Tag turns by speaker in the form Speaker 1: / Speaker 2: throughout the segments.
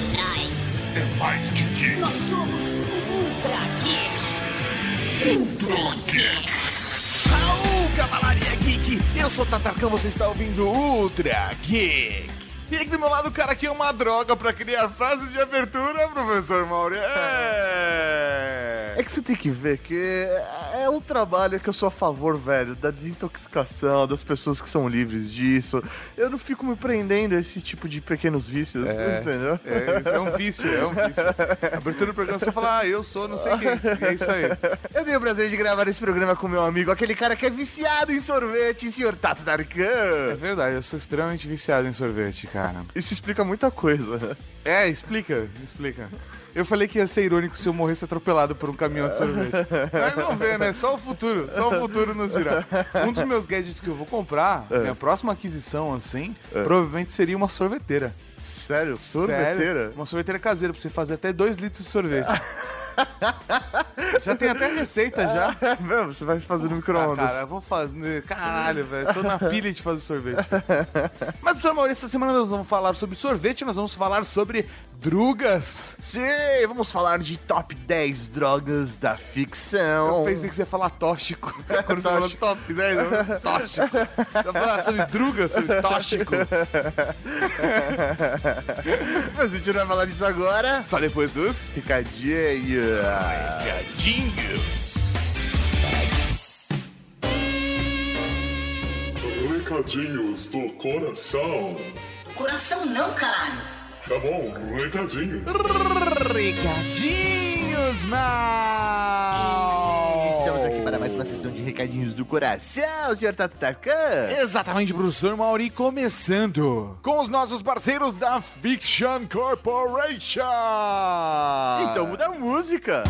Speaker 1: atrás.
Speaker 2: É mais que geek.
Speaker 1: Nós somos Ultra Geek.
Speaker 2: Ultra Geek.
Speaker 3: Raul, Cavalaria Geek! Eu sou o Tatarcão, você está ouvindo Ultra Geek! E aqui do meu lado, o cara que é uma droga pra criar frases de abertura, professor Mauri. É...
Speaker 4: É que você tem que ver que é um trabalho que eu sou a favor, velho, da desintoxicação, das pessoas que são livres disso. Eu não fico me prendendo a esse tipo de pequenos vícios,
Speaker 3: É.
Speaker 4: entendeu?
Speaker 3: É, é um vício, é um vício. Abertura do programa, você fala, ah, eu sou não sei quem. É isso aí.
Speaker 4: Eu tenho o prazer de gravar esse programa com meu amigo, aquele cara que é viciado em sorvete, senhor Tato
Speaker 3: É
Speaker 4: Darkan.
Speaker 3: verdade, eu sou extremamente viciado em sorvete, cara.
Speaker 4: Isso explica muita coisa, né?
Speaker 3: É, explica, explica. Eu falei que ia ser irônico se eu morresse atropelado por um caminhão de sorvete. Mas vamos ver, né? Só o futuro, só o futuro nos dirá. Um dos meus gadgets que eu vou comprar, minha próxima aquisição, assim, provavelmente seria uma sorveteira.
Speaker 4: Sério? Sorveteira?
Speaker 3: Sério? Uma sorveteira caseira, pra você fazer até 2 litros de sorvete. já tem até receita já.
Speaker 4: É mesmo, você vai fazer no
Speaker 3: Ah,
Speaker 4: micro-ondas.
Speaker 3: cara, eu vou fazer. Caralho, velho. Tô na pilha de fazer sorvete. Mas, professor Maurício, essa semana nós vamos falar sobre sorvete, nós vamos falar sobre drugas.
Speaker 4: Sim, vamos falar de top 10 drogas da ficção.
Speaker 3: Eu pensei que você ia falar tóxico. Quando você falou
Speaker 4: Tóxico.
Speaker 3: top 10, eu tóxico. Eu falar sobre drugas, sobre tóxico.
Speaker 4: Mas a gente não vai falar disso agora.
Speaker 3: Só depois dos
Speaker 4: Picadinho.
Speaker 3: Gadinhos.
Speaker 2: Recadinhos do coração.
Speaker 1: Coração não, caralho.
Speaker 2: Tá bom, recadinhos.
Speaker 3: Recadinhos, mal.
Speaker 4: Estamos aqui para mais uma sessão de recadinhos do coração, senhor Tatacan.
Speaker 3: Exatamente, professor Mauri, começando com os nossos parceiros da Fiction Corporation.
Speaker 4: Então muda a música.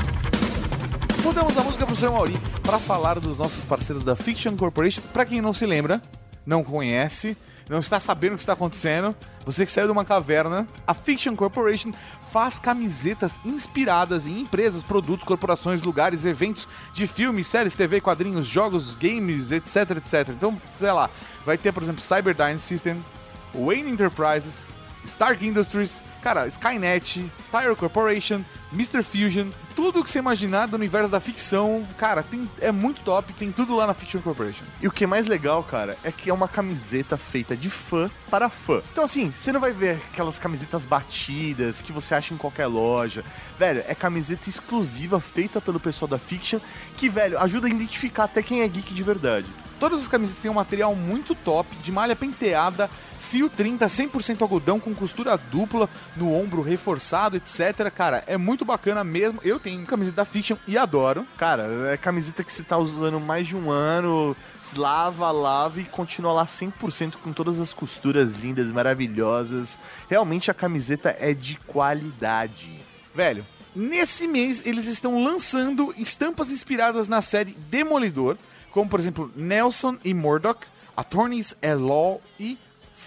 Speaker 3: Mudamos a música, professor Mauri, para falar dos nossos parceiros da Fiction Corporation. Para quem não se lembra, não conhece, não está sabendo o que está acontecendo, você que saiu de uma caverna, a Fiction Corporation faz camisetas inspiradas em empresas, produtos, corporações, lugares, eventos de filmes, séries, TV, quadrinhos, jogos, games, etc, etc. Então, sei lá, vai ter, por exemplo, Cyberdyne System, Wayne Enterprises, Stark Industries, cara, Skynet, Tire Corporation, Mr. Fusion, tudo que você imaginar do universo da ficção, cara, tem, é muito top, tem tudo lá na Fiction Corporation.
Speaker 4: E o que é mais legal, cara, é que é uma camiseta feita de fã para fã. Então, assim, você não vai ver aquelas camisetas batidas que você acha em qualquer loja. Velho, é camiseta exclusiva feita pelo pessoal da Fiction que, velho, ajuda a identificar até quem é geek de verdade.
Speaker 3: Todas as camisetas têm um material muito top, de malha penteada, fio 30, 100% algodão com costura dupla no ombro reforçado, etc. Cara, é muito bacana mesmo. Eu tenho camiseta da Fiction e adoro.
Speaker 4: Cara, é camiseta que você tá usando mais de um ano, lava, lava e continua lá 100% com todas as costuras lindas, maravilhosas. Realmente a camiseta é de qualidade.
Speaker 3: Velho, nesse mês eles estão lançando estampas inspiradas na série Demolidor, como por exemplo Nelson e Murdoch, Attorneys at Law e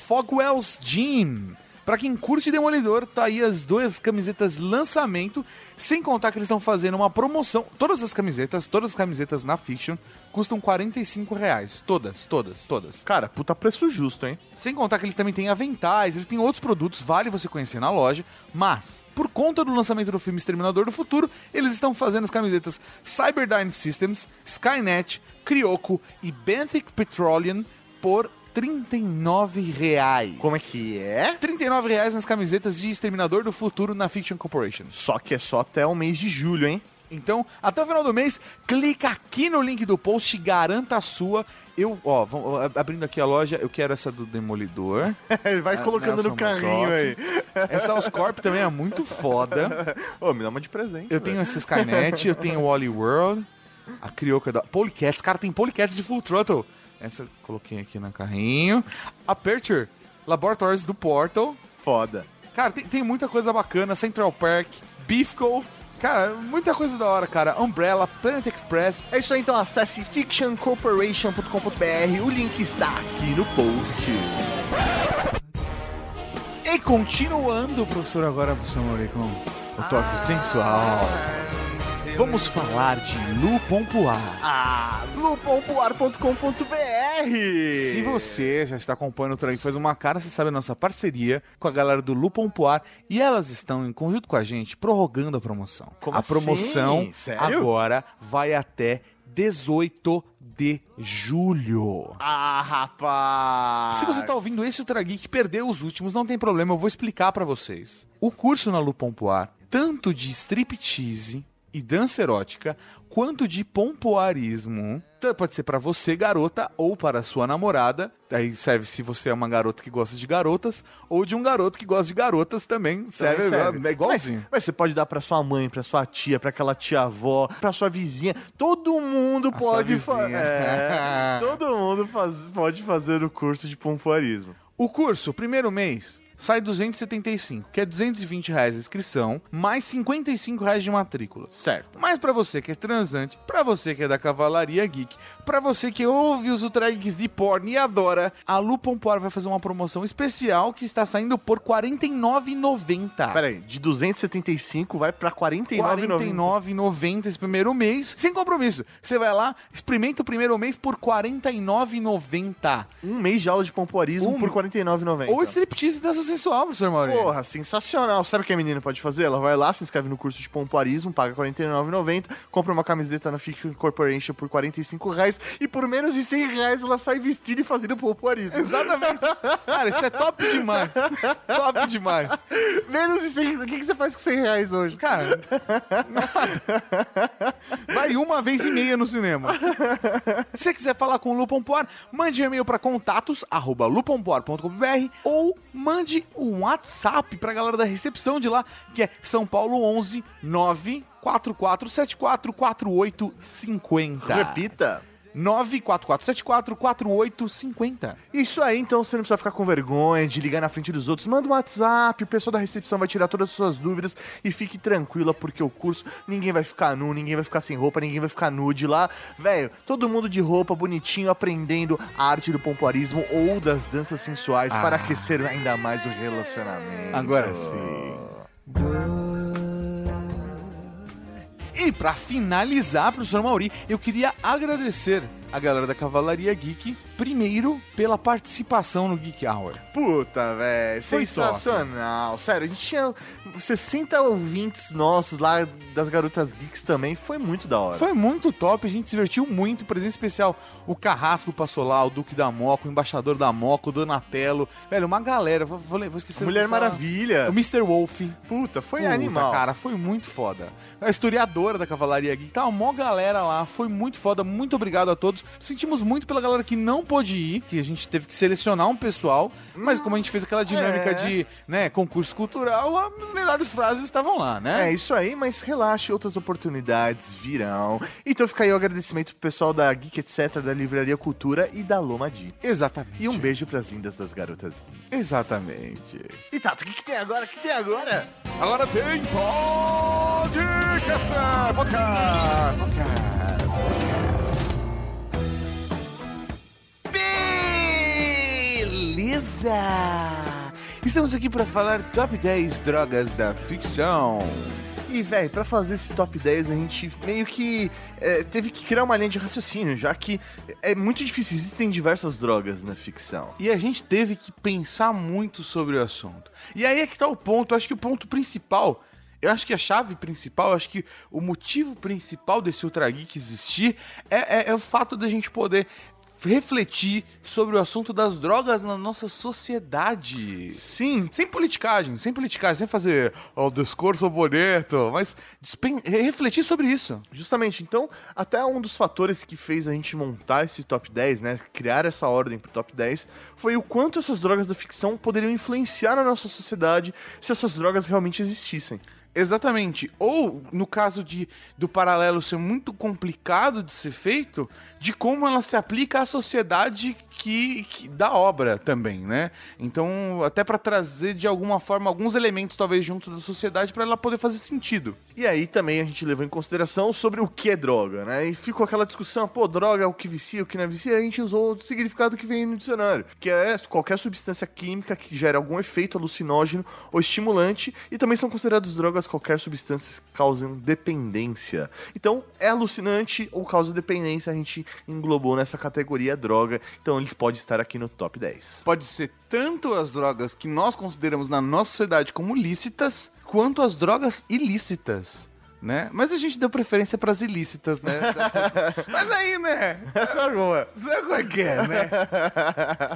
Speaker 3: Fogwell's Gym. Pra quem curte Demolidor, tá aí as duas camisetas lançamento, sem contar que eles estão fazendo uma promoção. Todas as camisetas, todas as camisetas na Fiction custam 45 reais. Todas, todas, todas.
Speaker 4: Cara, puta preço justo, hein?
Speaker 3: Sem contar que eles também têm aventais, eles têm outros produtos, vale você conhecer na loja, mas, por conta do lançamento do filme Exterminador do Futuro, eles estão fazendo as camisetas Cyberdyne Systems, Skynet, Crioco e Benthic Petroleum por 39 reais.
Speaker 4: Como é que é?
Speaker 3: 39 reais nas camisetas de Exterminador do Futuro na Fiction Corporation.
Speaker 4: Só que é só até o mês de julho, hein?
Speaker 3: Então, até o final do mês, clica aqui no link do post, garanta a sua. Eu, ó, abrindo aqui a loja, eu quero essa do Demolidor.
Speaker 4: Vai
Speaker 3: Ah,
Speaker 4: colocando
Speaker 3: Nelson
Speaker 4: no carrinho aí.
Speaker 3: Essa Oscorp também é muito foda.
Speaker 4: Ô, me dá uma de presente.
Speaker 3: Eu tenho esse Skynet, eu tenho o Wally World, a Crioca da Polycats. Cara, tem Polycats de Full Throttle. Essa eu coloquei aqui no carrinho. Aperture, Laboratories do Portal.
Speaker 4: Foda.
Speaker 3: Cara, tem, tem muita coisa bacana. Central Park, Beefco. Cara, muita coisa da hora, cara. Umbrella, Planet Express.
Speaker 4: É isso aí, então acesse fictioncorporation.com.br. O link está aqui no post.
Speaker 3: E continuando, professor, agora, professor Mauri, com o toque sensual. Vamos falar de Lupompoar.
Speaker 4: Ah, lupompoar.com.br
Speaker 3: Se você já está acompanhando o Trago Faz Uma Cara, você sabe a nossa parceria com a galera do Lupon Poar e elas estão em conjunto com a gente prorrogando a promoção.
Speaker 4: Como
Speaker 3: a
Speaker 4: assim?
Speaker 3: promoção
Speaker 4: Sério?
Speaker 3: agora vai até 18 de julho.
Speaker 4: Ah, rapaz!
Speaker 3: Se você tá ouvindo esse Ultra Geek perdeu os últimos, não tem problema, eu vou explicar pra vocês. O curso na Lu Pompoar, tanto de striptease e dança erótica, quanto de pompoarismo, então pode ser pra você, garota, ou para sua namorada. Aí serve se você é uma garota que gosta de garotas, ou de um garoto que gosta de garotas também. Serve,
Speaker 4: serve.
Speaker 3: é igualzinho.
Speaker 4: Mas, mas você pode dar pra sua mãe, pra sua tia, pra aquela tia-avó, pra sua vizinha. Todo mundo
Speaker 3: A
Speaker 4: pode fazer. É, todo mundo faz- pode fazer o curso de pompoarismo.
Speaker 3: O curso, o primeiro mês, sai 275, que é 220 reais a inscrição, mais 55 reais de matrícula.
Speaker 4: Certo.
Speaker 3: Mas pra você que é transante, pra você que é da Cavalaria Geek, pra você que ouve os Ultra Geeks de porn e adora, a Lu Pompor vai fazer uma promoção especial que está saindo por R$ 49,90.
Speaker 4: Pera aí, de 275 vai pra 49,90.
Speaker 3: 49,90 esse primeiro mês, sem compromisso. Você vai lá, experimenta o primeiro mês por R$ 49,90.
Speaker 4: Um mês de aula de pompoarismo
Speaker 3: Um-
Speaker 4: por R$ 49,90.
Speaker 3: Ou striptease dessa sensual, professor Maurício.
Speaker 4: Porra, sensacional. Sabe o que a menina pode fazer? Ela vai lá, se inscreve no curso de pompoarismo, paga R$ 49,90, compra uma camiseta na Fiction Corporation por 45 reais e por menos de 100 reais ela sai vestida e fazendo pompoarismo.
Speaker 3: Exatamente. Cara, isso é top demais. top demais.
Speaker 4: menos de 100 O que, que você faz com 100 reais hoje?
Speaker 3: Cara, nada. Vai uma vez e meia no cinema. Se você quiser falar com o Lupon Poar, mande um e-mail para contatos arroba lupompoar.com.br ou mande um WhatsApp pra galera da recepção de lá, que é São Paulo 11 94474 4850.
Speaker 4: Repita.
Speaker 3: 94474 4850.
Speaker 4: Isso aí, então você não precisa ficar com vergonha de ligar na frente dos outros. Manda um WhatsApp, o pessoal da recepção vai tirar todas as suas dúvidas e fique tranquila, porque o curso ninguém vai ficar nu, ninguém vai ficar sem roupa, ninguém vai ficar nude lá. Velho, todo mundo de roupa, bonitinho, aprendendo a arte do pompoarismo ou das danças sensuais para aquecer ainda mais o relacionamento.
Speaker 3: Agora sim. E pra finalizar, professor Mauri, eu queria agradecer a galera da Cavalaria Geek, primeiro pela participação no Geek Hour.
Speaker 4: Puta, velho,
Speaker 3: Foi
Speaker 4: sensacional. Sério, a gente tinha 60 ouvintes nossos lá das Garotas Geeks também. Foi muito da hora.
Speaker 3: Foi muito top, a gente se divertiu muito. Presença especial, o Carrasco passou lá, o Duque da Moca, o Embaixador da Moca, o Donatello. Velho, uma galera, vou, vou, vou esquecer.
Speaker 4: Mulher
Speaker 3: vou falar-
Speaker 4: Maravilha.
Speaker 3: O Mr. Wolf.
Speaker 4: Puta, foi
Speaker 3: Puta,
Speaker 4: animal.
Speaker 3: cara, foi muito foda. A historiadora da Cavalaria Geek, tá uma mó galera lá, foi muito foda, muito obrigado a todos. Sentimos muito pela galera que não pôde ir, que a gente teve que selecionar um pessoal, mas como a gente fez aquela dinâmica
Speaker 4: é.
Speaker 3: de, né, concurso cultural, as melhores frases estavam lá, né?
Speaker 4: É isso aí, mas relaxe, outras oportunidades virão. Então fica aí o agradecimento pro pessoal da Geek Etc, da Livraria Cultura e da Lomadi.
Speaker 3: Exatamente.
Speaker 4: E um beijo pras lindas das garotas.
Speaker 3: Exatamente.
Speaker 4: E Tato, o que, que tem agora? O que tem agora?
Speaker 3: Agora tem podcast, podcast, podcast. Beleza! Estamos aqui para falar top 10 drogas da ficção.
Speaker 4: E, velho, pra fazer esse top 10, a gente meio que é, teve que criar uma linha de raciocínio, já que é muito difícil, existem diversas drogas na ficção.
Speaker 3: E a gente teve que pensar muito sobre o assunto. E aí é que tá o ponto. Eu acho que o ponto principal, eu acho que a chave principal, acho que o motivo principal desse Ultra Geek existir é, é- é o fato da gente poder refletir sobre o assunto das drogas na nossa sociedade.
Speaker 4: Sim,
Speaker 3: Sem politicagem, sem politicagem, sem fazer o discurso bonito, mas refletir sobre isso.
Speaker 4: Justamente, então, até um dos fatores que fez a gente montar esse top 10, né, criar essa ordem pro top 10, foi o quanto essas drogas da ficção poderiam influenciar na nossa sociedade se essas drogas realmente existissem.
Speaker 3: Exatamente. Ou, no caso de do paralelo ser muito complicado de ser feito, de como ela se aplica à sociedade que, que da obra também, né? Então, até pra trazer de alguma forma alguns elementos talvez junto da sociedade pra ela poder fazer sentido.
Speaker 4: E aí também a gente levou em consideração sobre o que é droga, né? E ficou aquela discussão, pô, droga é o que vicia, o que não é vicia, a gente usou o significado que vem no dicionário, que é qualquer substância química que gera algum efeito alucinógeno ou estimulante, e também são consideradas drogas drogas, qualquer substância que causem dependência. Então, é alucinante ou causa dependência, a gente englobou nessa categoria droga, então ele pode estar aqui no top 10.
Speaker 3: Pode ser tanto as drogas que nós consideramos na nossa sociedade como lícitas, quanto as drogas ilícitas. Né? Mas a gente deu preferência pras ilícitas, né? Mas aí, né?
Speaker 4: É boa.
Speaker 3: Sabe como é que é, né?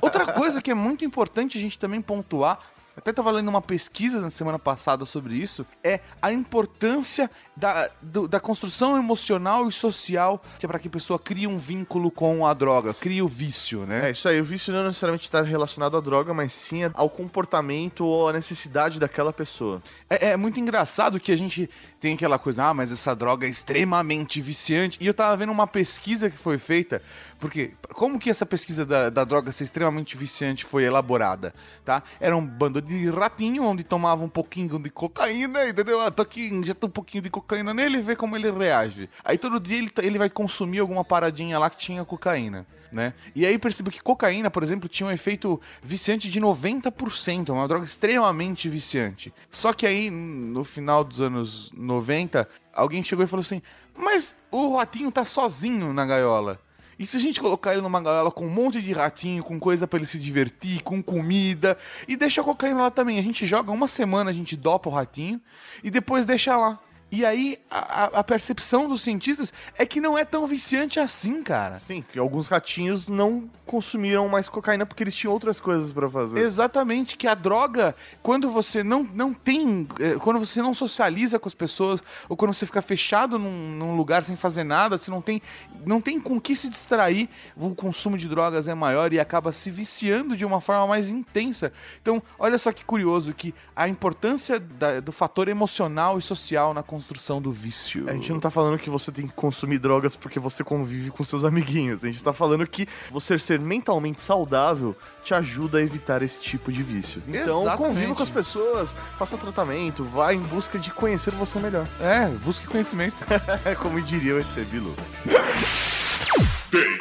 Speaker 3: Outra coisa que é muito importante a gente também pontuar, até estava lendo uma pesquisa na semana passada sobre isso, é a importância da, do- da construção emocional e social que é para que a pessoa crie um vínculo com a droga, crie o vício, né?
Speaker 4: É isso aí, o vício não necessariamente está relacionado à droga, mas sim ao comportamento ou à necessidade daquela pessoa.
Speaker 3: É, é muito engraçado que a gente tem aquela coisa, ah, mas essa droga é extremamente viciante. E eu tava vendo uma pesquisa que foi feita, porque como que essa pesquisa da, da droga ser extremamente viciante foi elaborada, tá? Era um bando de ratinho onde tomava um pouquinho de cocaína, entendeu? Ah, tô aqui, injeta um pouquinho de cocaína nele e vê como ele reage. Aí todo dia ele, ele vai consumir alguma paradinha lá que tinha cocaína. Né? E aí percebo que cocaína, por exemplo, tinha um efeito viciante de 90%, uma droga extremamente viciante. Só que aí, no final dos anos 90, alguém chegou e falou assim: Mas o ratinho tá sozinho na gaiola. E se a gente colocar ele numa gaiola com um monte de ratinho, com coisa pra ele se divertir, com comida, e deixa a cocaína lá também. A gente joga uma semana, a gente dopa o ratinho e depois deixa lá. E aí a, a- percepção dos cientistas é que não é tão viciante assim, cara.
Speaker 4: Sim, que alguns ratinhos não consumiram mais cocaína porque eles tinham outras coisas pra fazer.
Speaker 3: Exatamente, que a droga, quando você não, não tem. eh, Quando você não socializa com as pessoas, ou quando você fica fechado num, num lugar sem fazer nada, você não tem, não tem com que se distrair, o consumo de drogas é maior e acaba se viciando de uma forma mais intensa. Então, olha só que curioso que a importância da- do fator emocional e social na construção do vício.
Speaker 4: A gente não tá falando que você tem que consumir drogas porque você convive com seus amiguinhos. A gente tá falando que você ser mentalmente saudável te ajuda a evitar esse tipo de vício. Então,
Speaker 3: Exatamente.
Speaker 4: conviva com as pessoas, faça tratamento, vá em busca de conhecer você melhor.
Speaker 3: É, busque conhecimento.
Speaker 4: É como diria o ET Bilu.
Speaker 2: 10.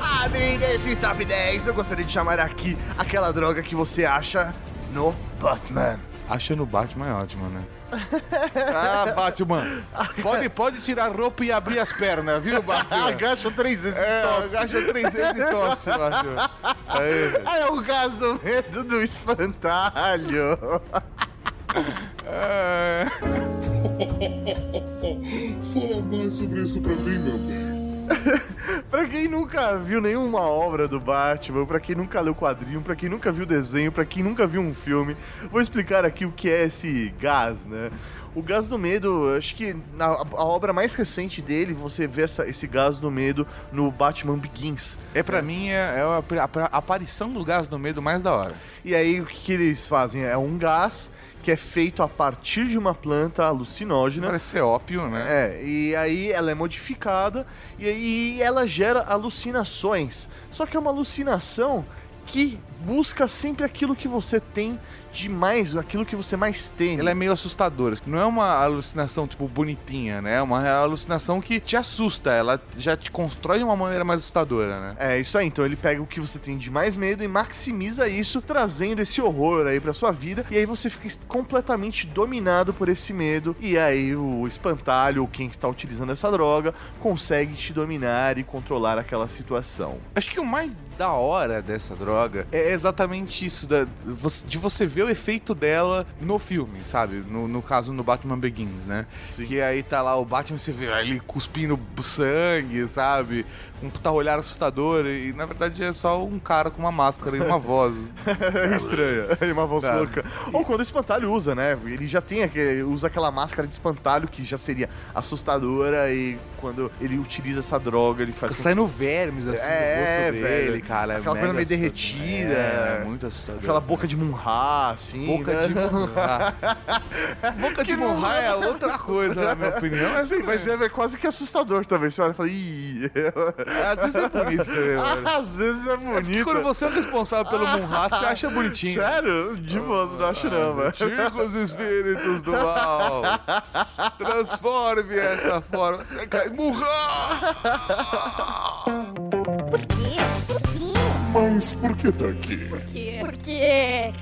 Speaker 4: Abre nesse top 10, eu gostaria de chamar aqui aquela droga que você acha no Batman.
Speaker 3: Achando o Batman é ótimo, né? Ah, Batman. Pode, pode tirar a roupa e abrir as pernas, viu, Batman?
Speaker 4: Agacha três vezes
Speaker 3: É,
Speaker 4: tosse.
Speaker 3: agacha três vezes e tosse, Batman. Aí.
Speaker 4: É o gás do medo do espantalho.
Speaker 3: É.
Speaker 2: Fala mais sobre isso pra mim, meu bem.
Speaker 4: Pra quem nunca viu nenhuma obra do Batman, pra quem nunca leu quadrinho, pra quem nunca viu desenho, pra quem nunca viu um filme, vou explicar aqui o que é esse gás, né? O gás do medo, acho que na, a obra mais recente dele, você vê essa- esse gás do medo no Batman Begins.
Speaker 3: É pra mim, é, é a, a- a aparição do gás no medo mais da hora.
Speaker 4: E aí o que, que eles fazem? É um gás que é feito a partir de uma planta alucinógena.
Speaker 3: Parece ser ópio, né?
Speaker 4: É, e aí ela é modificada e aí ela gera alucinações. Só que é uma alucinação que busca sempre aquilo que você tem de mais, aquilo que você mais tem.
Speaker 3: Ela é meio assustadora. Não é uma alucinação, tipo, bonitinha, né? É uma alucinação que te assusta. Ela já te constrói de uma maneira mais assustadora, né?
Speaker 4: É isso aí, então ele pega o que você tem de mais medo e maximiza isso, trazendo esse horror aí pra sua vida, e aí você fica completamente dominado por esse medo, e aí o espantalho, ou quem está utilizando essa droga, consegue te dominar e controlar aquela situação.
Speaker 3: Acho que o mais da hora dessa droga é exatamente isso, da- de você ver o efeito dela no filme, sabe? No, no caso, no Batman Begins, né?
Speaker 4: Sim.
Speaker 3: Que aí tá lá o Batman, você vê ele cuspindo sangue, sabe? Com um puta olhar assustador. E na verdade é só um cara com uma máscara e uma voz.
Speaker 4: É estranha, é uma voz
Speaker 3: Tá.
Speaker 4: louca. Ou quando o espantalho usa, né? Ele já tem aquele, usa aquela máscara de espantalho que já seria assustadora e quando ele utiliza essa droga, ele faz com
Speaker 3: saindo vermes assim
Speaker 4: É,
Speaker 3: no rosto
Speaker 4: velho.
Speaker 3: dele, cara. é
Speaker 4: Aquela coisa meio derretida.
Speaker 3: É, é muito assustador.
Speaker 4: aquela boca de Munra, assim.
Speaker 3: Boca
Speaker 4: né?
Speaker 3: de Munra. Boca de Munra é outra coisa, na minha opinião. Mas,
Speaker 4: Sim, mas é quase que assustador também. Você olha e fala, ih.
Speaker 3: Às vezes é bonito também, mano.
Speaker 4: Às vezes é
Speaker 3: É
Speaker 4: bonito.
Speaker 3: quando você é o responsável pelo Munra, você acha bonitinho.
Speaker 4: Sério? De boa, não acho não, mano.
Speaker 3: Antigos espíritos do mal, transforme essa forma. Munra!
Speaker 1: Por quê?
Speaker 2: Mas por que tá aqui?
Speaker 1: Por quê?
Speaker 5: Por quê?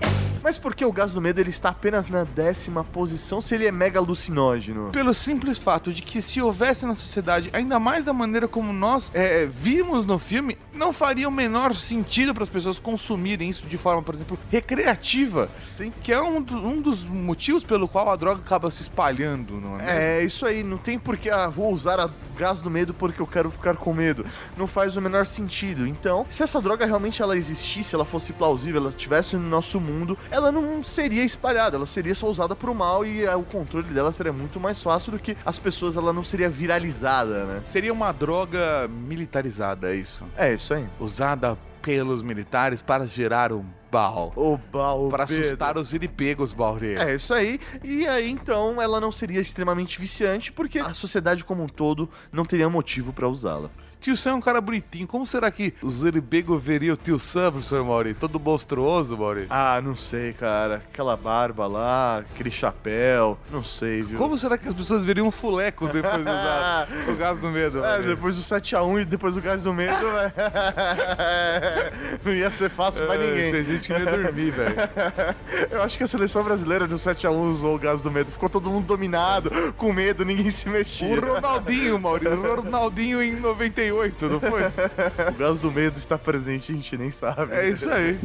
Speaker 4: Mas por que o gás do medo ele está apenas na décima posição se ele é mega alucinógeno?
Speaker 3: Pelo simples fato de que se houvesse na sociedade, ainda mais da maneira como nós é, vimos no filme, não faria o menor sentido para as pessoas consumirem isso de forma, por exemplo, recreativa.
Speaker 4: Sim.
Speaker 3: Que é um, do- um dos motivos pelo qual a droga acaba se espalhando, não é?
Speaker 4: É, isso aí, não tem porque, ah, vou usar a gás do medo porque eu quero ficar com medo. Não faz o menor sentido. Então, se essa droga realmente ela existisse, ela fosse plausível, ela estivesse no nosso mundo, ela não seria espalhada, ela seria só usada pro mal e ah, o controle dela seria muito mais fácil do que as pessoas, ela não seria viralizada, né?
Speaker 3: Seria uma droga militarizada, é isso.
Speaker 4: É, isso aí.
Speaker 3: Usada pelos militares para gerar um
Speaker 4: Oba, o
Speaker 3: Para assustar os iripegos, Bauri.
Speaker 4: É, isso aí. E aí, então, ela não seria extremamente viciante, porque a sociedade como um todo não teria motivo pra usá-la.
Speaker 3: Tio Sam é um cara bonitinho. Como será que os iripegos veriam o tio Sam, professor Mauri? Todo monstruoso, Mauri.
Speaker 4: Ah, não sei, cara. Aquela barba lá, aquele chapéu, não sei, viu?
Speaker 3: Como será que as pessoas veriam um fuleco depois de usar o gás do medo?
Speaker 4: É,
Speaker 3: Mauri?
Speaker 4: depois do 7x1 e depois do gás do medo, né? não ia ser fácil pra
Speaker 3: É,
Speaker 4: ninguém.
Speaker 3: Tem gente dormir, velho.
Speaker 4: Eu acho que a seleção brasileira no 7x1 usou o gás do medo. Ficou todo mundo dominado, com medo, ninguém se mexia.
Speaker 3: O Ronaldinho, Mauri. O Ronaldinho em 98, não foi?
Speaker 4: O gás do medo está presente, a gente nem sabe.
Speaker 3: É isso aí.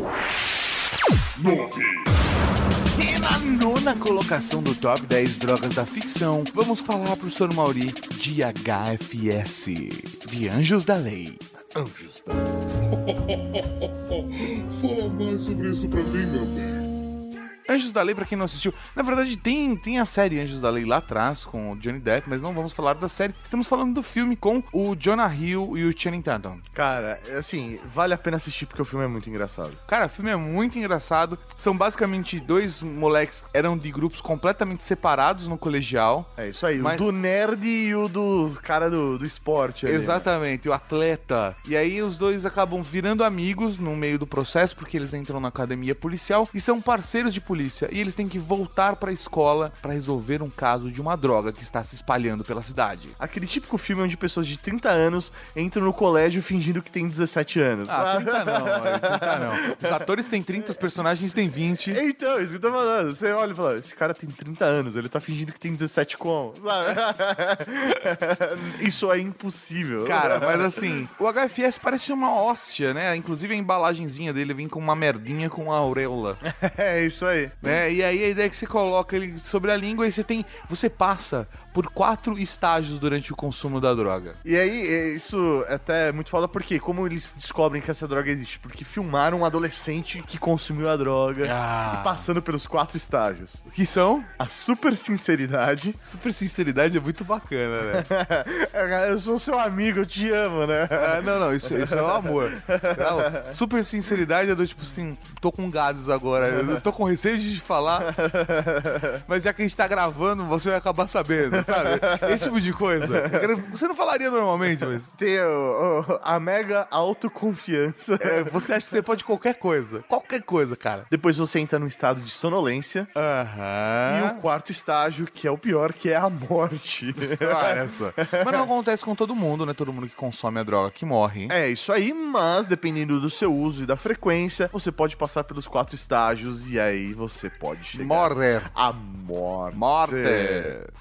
Speaker 3: E na nona colocação do top 10 drogas da ficção, vamos falar pro Sr. Mauri de HFS, de Anjos da Lei.
Speaker 4: Anjos.
Speaker 2: Fala mais sobre isso pra mim, meu bem.
Speaker 3: Anjos da Lei, pra quem não assistiu, na verdade tem, tem a série Anjos da Lei lá atrás com o Johnny Depp, mas não vamos falar da série. Estamos falando do filme com o Jonah Hill e o Channing Tatum.
Speaker 4: Cara, assim, vale a pena assistir porque o filme é muito engraçado.
Speaker 3: Cara, o filme é muito engraçado. São basicamente dois moleques que eram de grupos completamente separados no colegial.
Speaker 4: É isso aí,
Speaker 3: Mas-
Speaker 4: o do nerd e o do cara do, do esporte. ali, né?
Speaker 3: Exatamente, o atleta. E aí os dois acabam virando amigos no meio do processo, porque eles entram na academia policial e são parceiros de polícia. E eles têm que voltar pra escola pra resolver um caso de uma droga que está se espalhando pela cidade.
Speaker 4: Aquele típico filme onde pessoas de 30 anos entram no colégio fingindo que tem 17 anos.
Speaker 3: Ah, 30 não, olha, 30 não. Os atores têm 30, os personagens têm 20.
Speaker 4: Então, isso que eu tô falando. Você olha e fala, esse cara tem 30 anos, ele tá fingindo que tem 17 com, sabe? isso é impossível.
Speaker 3: Cara, mas assim, o HFS parece uma hóstia, né? Inclusive a embalagenzinha dele vem com uma merdinha com uma auréola.
Speaker 4: é isso aí.
Speaker 3: Né? E aí a ideia é que você coloca ele sobre a língua e você tem. Você passa por quatro estágios durante o consumo da droga.
Speaker 4: E aí, é, isso é até muito foda porque como eles descobrem que essa droga existe? Porque filmaram um adolescente que consumiu a droga
Speaker 3: Ah.
Speaker 4: e passando pelos quatro estágios.
Speaker 3: Que são?
Speaker 4: A super sinceridade.
Speaker 3: Super sinceridade é muito bacana, né?
Speaker 4: É, Eu sou seu amigo, eu te amo, né?
Speaker 3: Ah, não, não, isso, isso é o amor. Não, super sinceridade é do tipo assim, tô com gases agora, eu tô com receio de falar, mas já que a gente tá gravando, você vai acabar sabendo, sabe? Esse tipo de coisa. Você não falaria normalmente, mas.
Speaker 4: O- a mega autoconfiança.
Speaker 3: é, você acha que você pode qualquer coisa. Qualquer coisa, cara.
Speaker 4: Depois você entra num estado de sonolência. E
Speaker 3: Aham.
Speaker 4: o quarto estágio, que é o pior, que é a morte.
Speaker 3: Olha só. Mas não acontece com todo mundo, né? Todo mundo que consome a droga que morre.
Speaker 4: É isso aí, mas dependendo do seu uso e da frequência, você pode passar pelos quatro estágios e aí você pode chegar
Speaker 3: Morrer.
Speaker 4: a morte.
Speaker 3: Morte.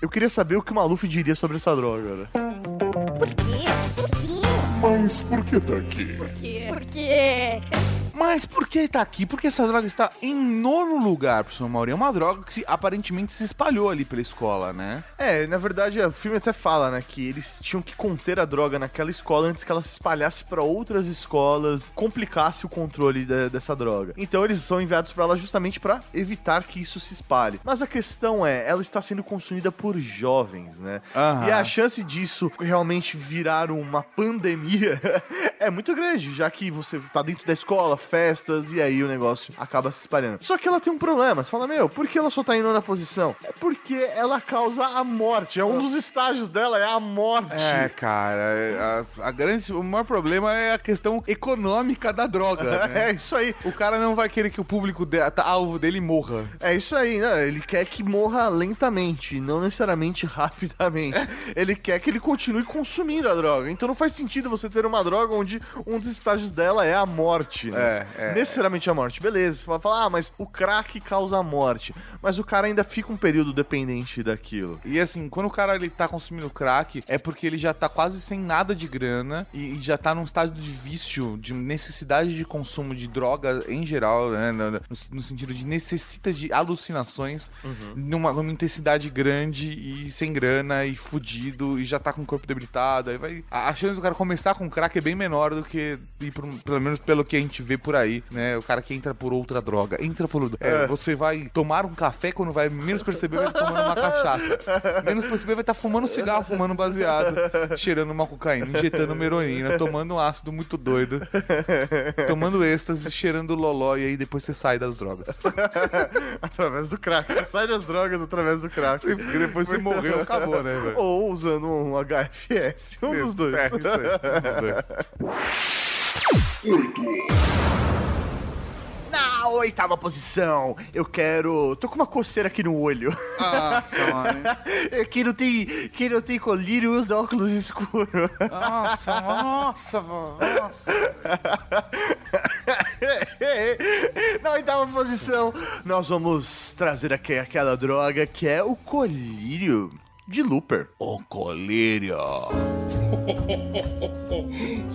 Speaker 4: Eu queria saber o que o Maluf diria sobre essa droga, né?
Speaker 1: Por quê? Por quê?
Speaker 2: Mas por que tá aqui?
Speaker 1: Por quê? Por quê?
Speaker 3: Mas por que tá aqui? Porque essa droga está em nono lugar, professor Mauri. É uma droga que se- aparentemente se espalhou ali pela escola, né?
Speaker 4: É, na verdade, o filme até fala, né, que eles tinham que conter a droga naquela escola antes que ela se espalhasse pra outras escolas, complicasse o controle de- dessa droga. Então eles são enviados pra lá justamente pra evitar que isso se espalhe. Mas a questão é, ela está sendo consumida por jovens, né?
Speaker 3: Aham.
Speaker 4: E a chance disso realmente virar uma pandemia é muito grande, já que você tá dentro da escola, festas, e aí o negócio acaba se espalhando. Só que ela tem um problema. Você fala, meu, por que ela só tá em nona posição? É porque ela causa a morte. É um dos estágios dela, é a morte.
Speaker 3: É, cara, a, a grande, o maior problema é a questão econômica da droga, né?
Speaker 4: É isso aí.
Speaker 3: O cara não vai querer que o público de, tá, alvo dele morra.
Speaker 4: É isso aí, né? Ele quer que morra lentamente, não necessariamente rapidamente. ele quer que ele continue consumindo a droga. Então não faz sentido você ter uma droga onde onde um dos estágios dela é a morte, né?
Speaker 3: É, é.
Speaker 4: Necessariamente a morte. Beleza, você vai falar, ah, mas o crack causa a morte. Mas o cara ainda fica um período dependente daquilo.
Speaker 3: E assim, quando o cara ele tá consumindo crack, é porque ele já tá quase sem nada de grana e, e já tá num estado de vício, de necessidade de consumo de droga em geral, né? No, no- no sentido de necessita de alucinações numa, numa intensidade grande e sem grana e fudido e já tá com o corpo debilitado. Aí vai. A, a chance do cara começar com crack é bem menor do que ir por pelo menos pelo que a gente vê por aí, né? O cara que entra por outra droga. Entra por. é, Você vai tomar um café quando vai menos perceber, vai estar tomando uma cachaça. Menos perceber, vai estar fumando um cigarro, fumando baseado, cheirando uma cocaína, injetando uma heroína, tomando um ácido muito doido, tomando êxtase, cheirando loló, e aí depois você sai das drogas.
Speaker 4: através do crack. Você sai das drogas através do crack.
Speaker 3: Porque depois você morreu, acabou, né, velho?
Speaker 4: Ou usando um HFS. Um dos dois.
Speaker 3: É, isso aí, um dos dois.
Speaker 4: Na oitava posição, eu quero. Tô com uma coceira aqui no olho.
Speaker 3: Nossa, mano.
Speaker 4: Quem não tem, quem não tem colírio usa óculos escuros.
Speaker 3: Nossa, nossa, nossa.
Speaker 4: Na oitava posição, nós vamos trazer aqui aquela droga que é o colírio de Looper.
Speaker 3: O colírio.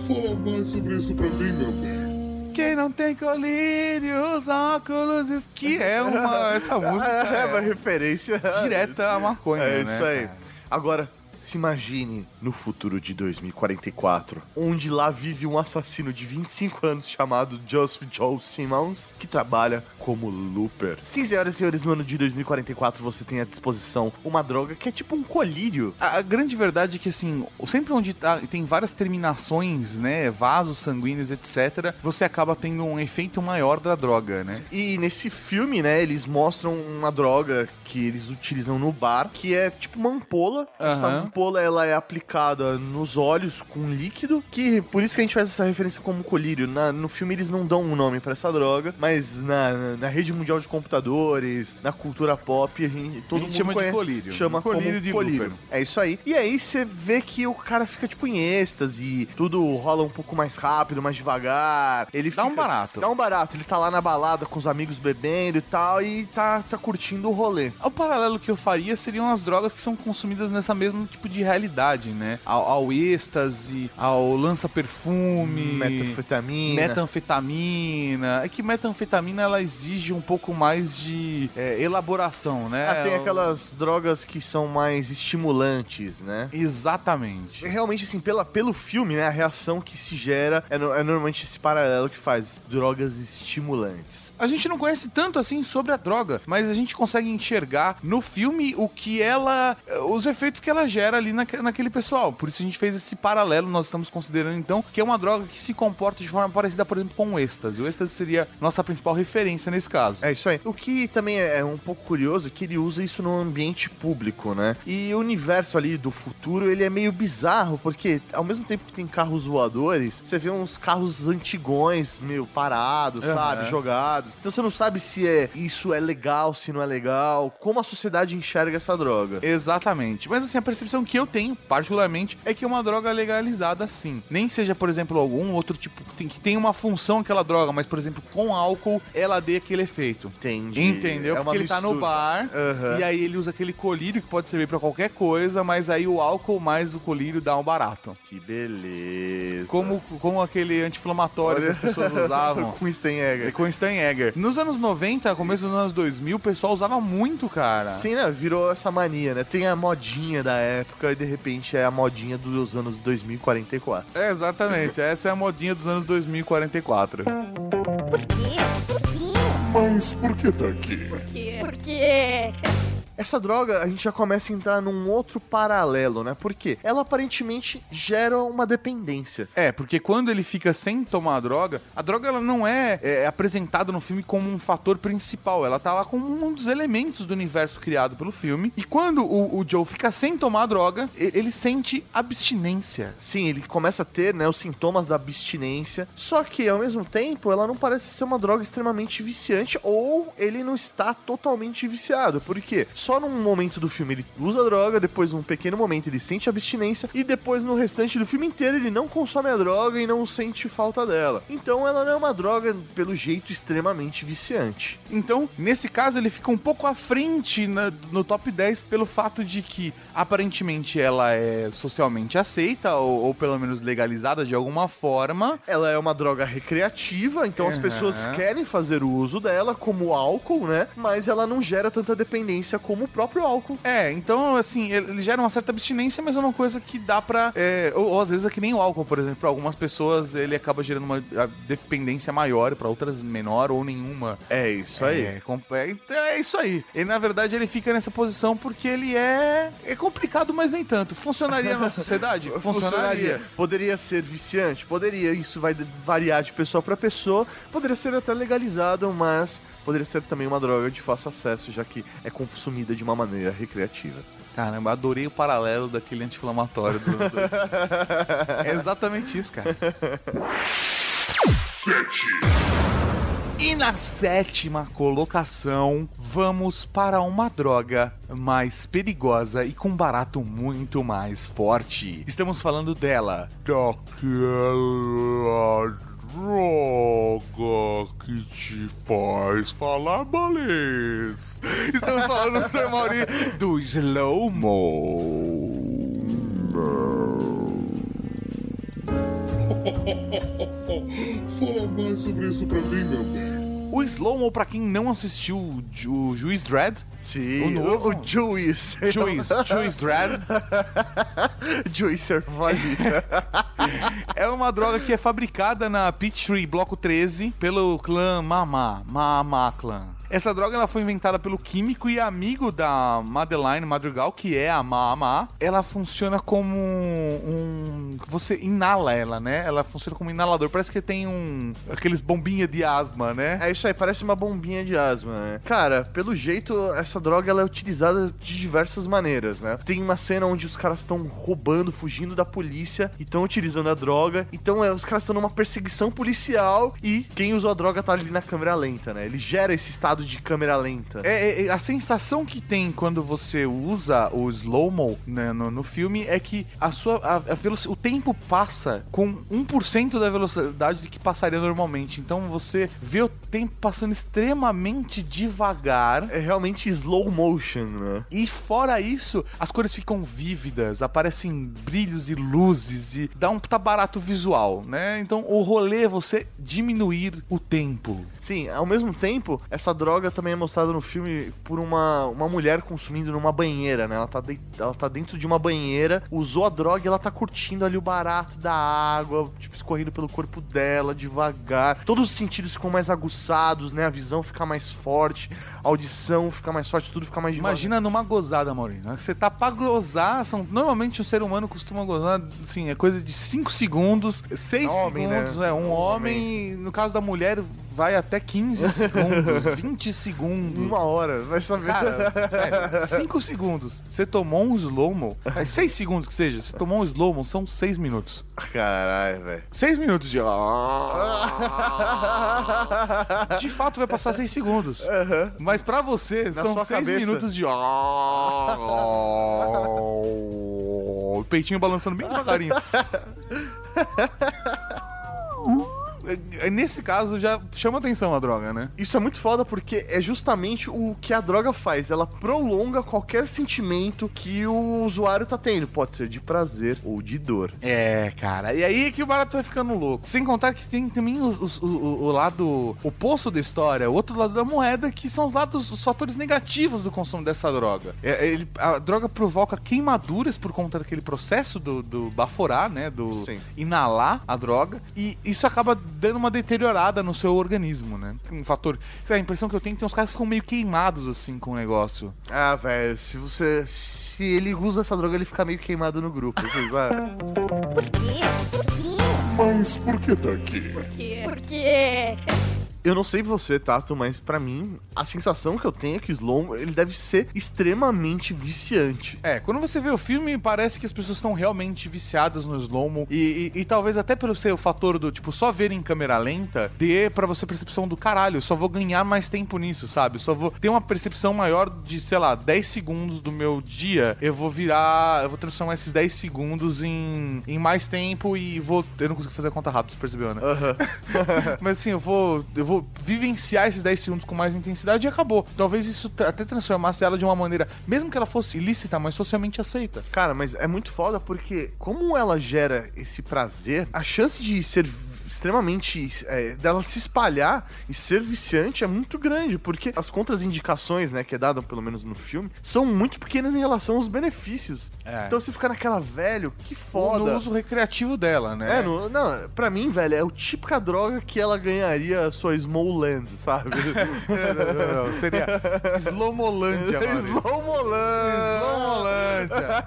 Speaker 2: Fala mais sobre isso pra mim, meu bem.
Speaker 3: Quem não tem colírio, os óculos, es- que é uma. Essa música
Speaker 4: É uma
Speaker 3: é
Speaker 4: referência
Speaker 3: direta à maconha,
Speaker 4: É
Speaker 3: né?
Speaker 4: isso aí.
Speaker 3: cara?
Speaker 4: Agora, se imagine no futuro de 2044, onde lá vive um assassino de 25 anos chamado Joseph Joe Simmons, que trabalha como looper. Sim, senhoras e senhores, no ano de 2044 você tem à disposição uma droga que é tipo um colírio.
Speaker 3: A, a grande verdade é que, assim, sempre onde tá- tem várias terminações, né, vasos sanguíneos, etc., você acaba tendo um efeito maior da droga, né?
Speaker 4: E nesse filme, né, eles mostram uma droga que eles utilizam no bar, que é tipo uma ampola.
Speaker 3: Aham.
Speaker 4: Ampola, ela é aplicada nos olhos com líquido, que por isso que a gente faz essa referência como colírio. Na- no filme eles não dão um nome pra essa droga, mas na, na rede mundial de computadores, na cultura pop, a gente, todo
Speaker 3: A gente
Speaker 4: mundo
Speaker 3: chama de
Speaker 4: conhece-
Speaker 3: colírio.
Speaker 4: Chama
Speaker 3: Colírio
Speaker 4: como
Speaker 3: de
Speaker 4: colírio.
Speaker 3: Looper.
Speaker 4: É isso aí. E aí você vê que o cara fica tipo em êxtase, tudo rola um pouco mais rápido, mais devagar. Ele
Speaker 3: Dá um barato.
Speaker 4: Dá um barato. Ele tá lá na balada com os amigos bebendo e tal, e tá, tá curtindo o rolê.
Speaker 3: O paralelo que eu faria seriam as drogas que são consumidas nessa mesma tipo de realidade, né? Ao, ao êxtase, ao lança-perfume,
Speaker 4: Metanfetamina.
Speaker 3: metanfetamina. É que metanfetamina ela exige um pouco mais de é, elaboração, né?
Speaker 4: Ah, tem
Speaker 3: O-
Speaker 4: aquelas drogas que são mais estimulantes, né?
Speaker 3: Exatamente.
Speaker 4: Realmente, assim, pela, pelo filme, né, a reação que se gera é, no- é normalmente esse paralelo que faz drogas estimulantes.
Speaker 3: A gente não conhece tanto assim sobre a droga, mas a gente consegue enxergar no filme o que ela. os efeitos que ela gera ali naque- naquele pessoal. Por isso a gente fez esse paralelo. Nós estamos considerando então que é uma droga que se comporta de forma parecida, por exemplo, com o êxtase. O êxtase seria nossa principal referência nesse caso.
Speaker 4: É isso aí. O que também é um pouco curioso é que ele usa isso no ambiente público, né? E o universo ali do futuro, ele é meio bizarro, porque ao mesmo tempo que tem carros voadores, você vê uns carros antigões, meio parados,
Speaker 3: Aham.
Speaker 4: sabe? Jogados. Então você não sabe se é isso é legal, se não é legal, como a sociedade enxerga essa droga.
Speaker 3: Exatamente. Mas assim, a percepção que eu tenho, particularmente, é que é uma droga legalizada sim. Nem seja, por exemplo, algum outro tipo que tem, que tem uma função aquela droga, mas, por exemplo, com álcool ela dê aquele efeito.
Speaker 4: Entendi.
Speaker 3: Entendeu?
Speaker 4: É
Speaker 3: Porque ele tá no
Speaker 4: mistura.
Speaker 3: bar
Speaker 4: Aham.
Speaker 3: e aí ele usa aquele colírio que pode servir pra qualquer coisa, mas aí o álcool mais o colírio dá um barato.
Speaker 4: Que beleza.
Speaker 3: Como, como aquele anti-inflamatório que as pessoas usavam.
Speaker 4: Com Steinegger.
Speaker 3: Com Steinegger. Nos anos 90, começo dos anos 2000, o pessoal usava muito, cara.
Speaker 4: Sim, né? Virou essa mania, né? Tem a modinha da época e de repente é a modinha dos anos 2044.
Speaker 3: É, exatamente. Essa é a modinha dos anos 2044.
Speaker 1: Por quê? Por quê?
Speaker 2: Mas por que tá aqui?
Speaker 1: Por quê? Por quê?
Speaker 4: Essa droga, a gente já começa a entrar num outro paralelo, né? Porque ela aparentemente gera uma dependência.
Speaker 3: É, porque quando ele fica sem tomar a droga, a droga ela não é, é, apresentada no filme como um fator principal, ela tá lá como um dos elementos do universo criado pelo filme. E quando o, o Joe fica sem tomar a droga, ele sente abstinência.
Speaker 4: Sim, ele começa a ter, né, os sintomas da abstinência. Só que, ao mesmo tempo, ela não parece ser uma droga extremamente viciante ou ele não está totalmente viciado. Por quê? Só num momento do filme ele usa a droga, depois num pequeno momento ele sente abstinência e depois no restante do filme inteiro ele não consome a droga e não sente falta dela. Então ela não é uma droga, pelo jeito, extremamente viciante.
Speaker 3: Então, nesse caso, ele fica um pouco à frente na- no top 10 pelo fato de que, aparentemente, ela é socialmente aceita ou, ou pelo menos legalizada de alguma forma.
Speaker 4: Ela é uma droga recreativa, então as
Speaker 3: Aham.
Speaker 4: pessoas querem fazer o uso dela como álcool, né? Mas ela não gera tanta dependência como o próprio álcool.
Speaker 3: É, então, assim, ele gera uma certa abstinência, mas é uma coisa que dá pra. é, ou, ou às vezes é que nem o álcool, por exemplo. Pra algumas pessoas ele acaba gerando uma dependência maior, pra outras menor ou nenhuma.
Speaker 4: É isso aí.
Speaker 3: É, é, então é isso aí. Ele, na verdade, ele fica nessa posição porque ele é. É complicado, mas nem tanto. Funcionaria na sociedade? Funcionaria.
Speaker 4: Poderia ser viciante? Poderia. Isso vai variar de pessoa pra pessoa. Poderia ser até legalizado, mas poderia ser também uma droga de fácil acesso, já que é consumida de uma maneira recreativa.
Speaker 3: Caramba, adorei o paralelo daquele anti-inflamatório dos anos 2000. É exatamente isso, cara. E na sétima colocação, vamos para uma droga mais perigosa e com barato muito mais forte. Estamos falando dela. Daquela droga que te faz falar balês. Estamos falando, Sr. Mauri, do slow-mo.
Speaker 2: Fala mais sobre isso pra mim, meu bem.
Speaker 3: O slow-mo, pra quem não assistiu o Ju- o Juiz Dredd,
Speaker 4: Sim,
Speaker 3: O novo?
Speaker 4: o Juiz.
Speaker 3: Juiz, Juiz Dredd,
Speaker 4: Juiz Servalita.
Speaker 3: é uma droga que é fabricada na Peachtree Bloco 13 pelo clã Mama, Mama Clan. Essa droga ela foi inventada pelo químico e amigo da Madeline Madrigal, que é a Mama. Ela funciona como um. Você inala ela, né? Ela funciona como um inalador. Parece que tem um. aqueles bombinha de asma, né?
Speaker 4: É isso aí, parece uma bombinha de asma, né? Cara, pelo jeito, essa droga ela é utilizada de diversas maneiras, né? Tem uma cena onde os caras estão roubando, fugindo da polícia e estão utilizando a droga. Então, é, os caras estão numa perseguição policial e quem usou a droga tá ali na câmera lenta, né? Ele gera esse estado de câmera lenta.
Speaker 3: É, é, a sensação que tem quando você usa o slow-mo né, no, no filme é que a sua, a, a o tempo passa com 1% da velocidade que passaria normalmente. Então você vê o tempo passando extremamente devagar.
Speaker 4: É realmente slow motion, né?
Speaker 3: E fora isso, as cores ficam vívidas, aparecem brilhos e luzes e dá um tá barato visual, né? Então o rolê é você diminuir o tempo.
Speaker 4: Sim, ao mesmo tempo, essa droga também é mostrada no filme por uma, uma mulher consumindo numa banheira, né? Ela tá, dei- ela tá dentro de uma banheira, usou a droga e ela tá curtindo ali o barato da água, tipo, escorrendo pelo corpo dela, devagar. Todos os sentidos ficam mais aguçados, né? A visão fica mais forte, a audição fica mais forte, tudo fica mais.
Speaker 3: Imagina numa gozada, Maurinho. né? Você tá pra gozar, são, normalmente o ser humano costuma gozar, assim, é coisa de 5 segundos, 6
Speaker 4: Homem, né?
Speaker 3: segundos, é, um homem, no caso da mulher, vai até 15 segundos, 20 segundos.
Speaker 4: Uma hora, vai saber.
Speaker 3: Cara, 5 segundos. Você tomou um slow-mo, 6 segundos que seja, você tomou um slow-mo, são 6 minutos.
Speaker 4: Caralho, velho.
Speaker 3: 6 minutos de... De fato vai passar 6 segundos. Mas pra você, são
Speaker 4: sua
Speaker 3: 6
Speaker 4: cabeça.
Speaker 3: minutos de... O peitinho balançando bem devagarinho. É, Nesse caso, já chama atenção a droga, né?
Speaker 4: Isso é muito foda porque é justamente o que a droga faz. Ela prolonga qualquer sentimento que o usuário tá tendo. Pode ser de prazer ou de dor.
Speaker 3: É, cara. E aí que o barato vai ficando louco. Sem contar que tem também os- os- o, o- o lado oposto da história, o outro lado da moeda, que são os lados, os fatores negativos do consumo dessa droga. É, ele- a droga provoca queimaduras por conta daquele processo do, do baforar, né? Do
Speaker 4: Sim.
Speaker 3: inalar a droga. E isso acaba dando uma deteriorada no seu organismo, né? Um fator. Sabe, a impressão que eu tenho é que tem uns caras que ficam meio queimados assim com o negócio.
Speaker 4: Ah, velho, se você. Se ele usa essa droga, ele fica meio queimado no grupo, vocês sabem?
Speaker 1: Por quê? Por quê?
Speaker 2: Mas por que tá aqui?
Speaker 1: Por quê? Por quê?
Speaker 4: Eu não sei você, Tato, mas pra mim, a sensação que eu tenho é que o Slow, ele deve ser extremamente viciante.
Speaker 3: É, quando você vê o filme, parece que as pessoas estão realmente viciadas no slow-mo. E, e, e talvez até pelo ser o fator do, tipo, só ver em câmera lenta, dê pra você a percepção do caralho, eu só vou ganhar mais tempo nisso, sabe? Eu só vou ter uma percepção maior de, sei lá, 10 segundos do meu dia. Eu vou virar, eu vou transformar esses 10 segundos em, em mais tempo e vou. Eu não consigo fazer a conta rápido, você percebeu, né? Mas assim, eu vou, eu vou vivenciar esses 10 segundos com mais intensidade e acabou. Talvez isso até transformasse ela de uma maneira, mesmo que ela fosse ilícita, mas socialmente aceita.
Speaker 4: Cara, mas é muito foda porque, como ela gera esse prazer, a chance de ser extremamente é, dela se espalhar e ser viciante é muito grande, porque as contraindicações, né, que é dada pelo menos no filme, são muito pequenas em relação aos benefícios.
Speaker 3: É.
Speaker 4: Então você fica naquela, velho, que foda.
Speaker 3: No uso recreativo dela, né?
Speaker 4: É, no, não, pra mim, velho, é o típica droga que ela ganharia sua Smallland, sabe?
Speaker 3: Não, não, seria Slowmolândia, mano.
Speaker 4: Slowmoland!
Speaker 3: Slowmolândia.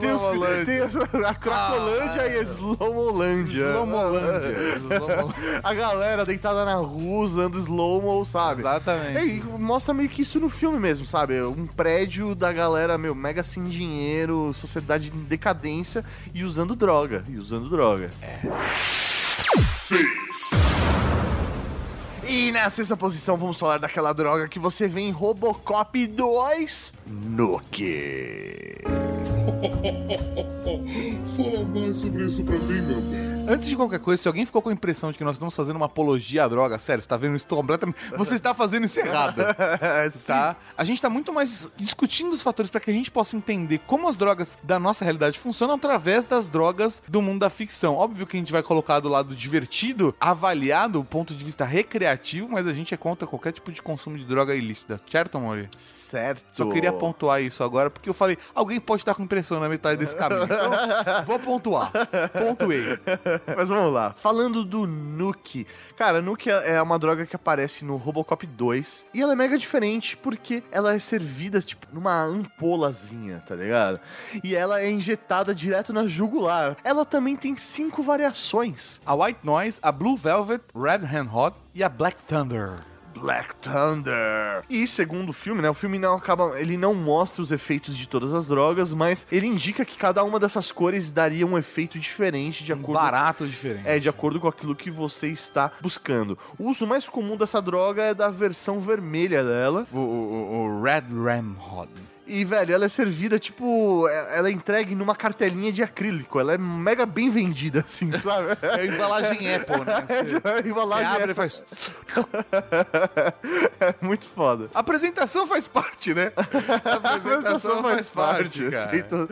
Speaker 4: Tem, os, tem a, a Cracolândia
Speaker 3: Ah,
Speaker 4: e a Slowmolândia.
Speaker 3: Slowmolândia.
Speaker 4: A galera deitada na rua usando slow-mo, sabe?
Speaker 3: Exatamente.
Speaker 4: E mostra meio que isso no filme mesmo, sabe? Um prédio da galera, meu, mega sem dinheiro, sociedade em decadência e usando droga. E usando droga. É.
Speaker 2: 6,
Speaker 4: E na sexta posição vamos falar daquela droga que você vê em Robocop 2, Nuke.
Speaker 2: Fala mais sobre isso pra mim, meu bem.
Speaker 3: Antes de qualquer coisa, se alguém ficou com a impressão de que nós estamos fazendo uma apologia à droga, sério, você tá vendo isso completamente. Você está fazendo isso errado. tá? A gente tá muito mais discutindo os fatores para que a gente possa entender como as drogas da nossa realidade funcionam através das drogas do mundo da ficção. Óbvio que a gente vai colocar do lado divertido, avaliar do ponto de vista recreativo, mas a gente é contra qualquer tipo de consumo de droga ilícita, certo, Mori?
Speaker 4: Certo.
Speaker 3: Só queria pontuar isso agora, porque eu falei, alguém pode estar com impressão na metade desse caminho. Então, vou pontuar. Pontuei.
Speaker 4: Mas vamos lá. Falando do Nuke. Cara, Nuke é uma droga que aparece no Robocop 2. E ela é mega diferente porque ela é servida, tipo, numa ampolazinha, tá ligado? E ela é injetada direto na jugular. Ela também tem cinco variações.
Speaker 3: A White Noise, a Blue Velvet, Red Hand Hot e a Black Thunder.
Speaker 4: Black Thunder. E segundo o filme, né? O filme não acaba, ele não mostra os efeitos de todas as drogas, mas ele indica que cada uma dessas cores daria um efeito diferente de
Speaker 3: Um
Speaker 4: acordo
Speaker 3: barato diferente.
Speaker 4: É, de acordo com aquilo que você está buscando. O uso mais comum dessa droga é da versão vermelha dela.
Speaker 3: O, o- o Red Ram Hot.
Speaker 4: E, velho, ela é servida, tipo, é- ela é entregue numa cartelinha de acrílico. Ela é mega bem vendida, assim, sabe?
Speaker 3: É a embalagem Apple, né?
Speaker 4: É,
Speaker 3: Você,
Speaker 4: tipo, a embalagem
Speaker 3: você abre
Speaker 4: é-
Speaker 3: e faz...
Speaker 4: é muito foda.
Speaker 3: A apresentação faz parte, né? A apresentação faz parte, cara.
Speaker 4: Tem todo-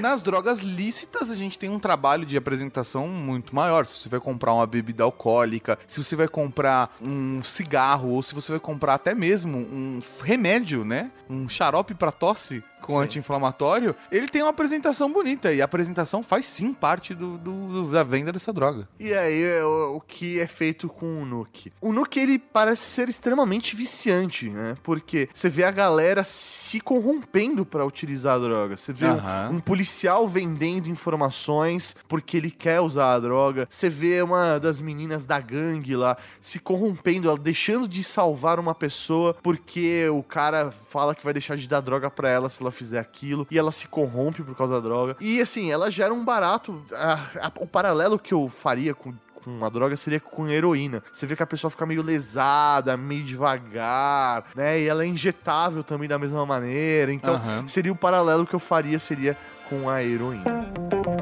Speaker 3: Nas drogas lícitas, a gente tem um trabalho de apresentação muito maior. Se você vai comprar uma bebida alcoólica, se você vai comprar um cigarro, ou se você vai comprar até mesmo um remédio, né? Um xarope pra tosse com anti-inflamatório, ele tem uma apresentação bonita. E a apresentação faz sim parte do, do- da venda dessa droga.
Speaker 4: E aí, é o, o que é feito com o Nuke? O Nuke, ele parece ser extremamente viciante, né? Porque você vê a galera se corrompendo pra utilizar a droga. Você vê um-
Speaker 3: Aham.
Speaker 4: um, policial vendendo informações porque ele quer usar a droga. Você vê uma das meninas da gangue lá se corrompendo, ela deixando de salvar uma pessoa porque o cara fala que vai deixar de dar droga pra ela se ela fizer aquilo. E ela se corrompe por causa da droga. E assim, ela gera um barato. a- a- o paralelo que eu faria com com a droga seria com heroína. Você vê que a pessoa fica meio lesada, meio devagar, né? E ela é injetável também da mesma maneira. Então,
Speaker 3: Aham.
Speaker 4: seria o paralelo que eu faria seria com a heroína.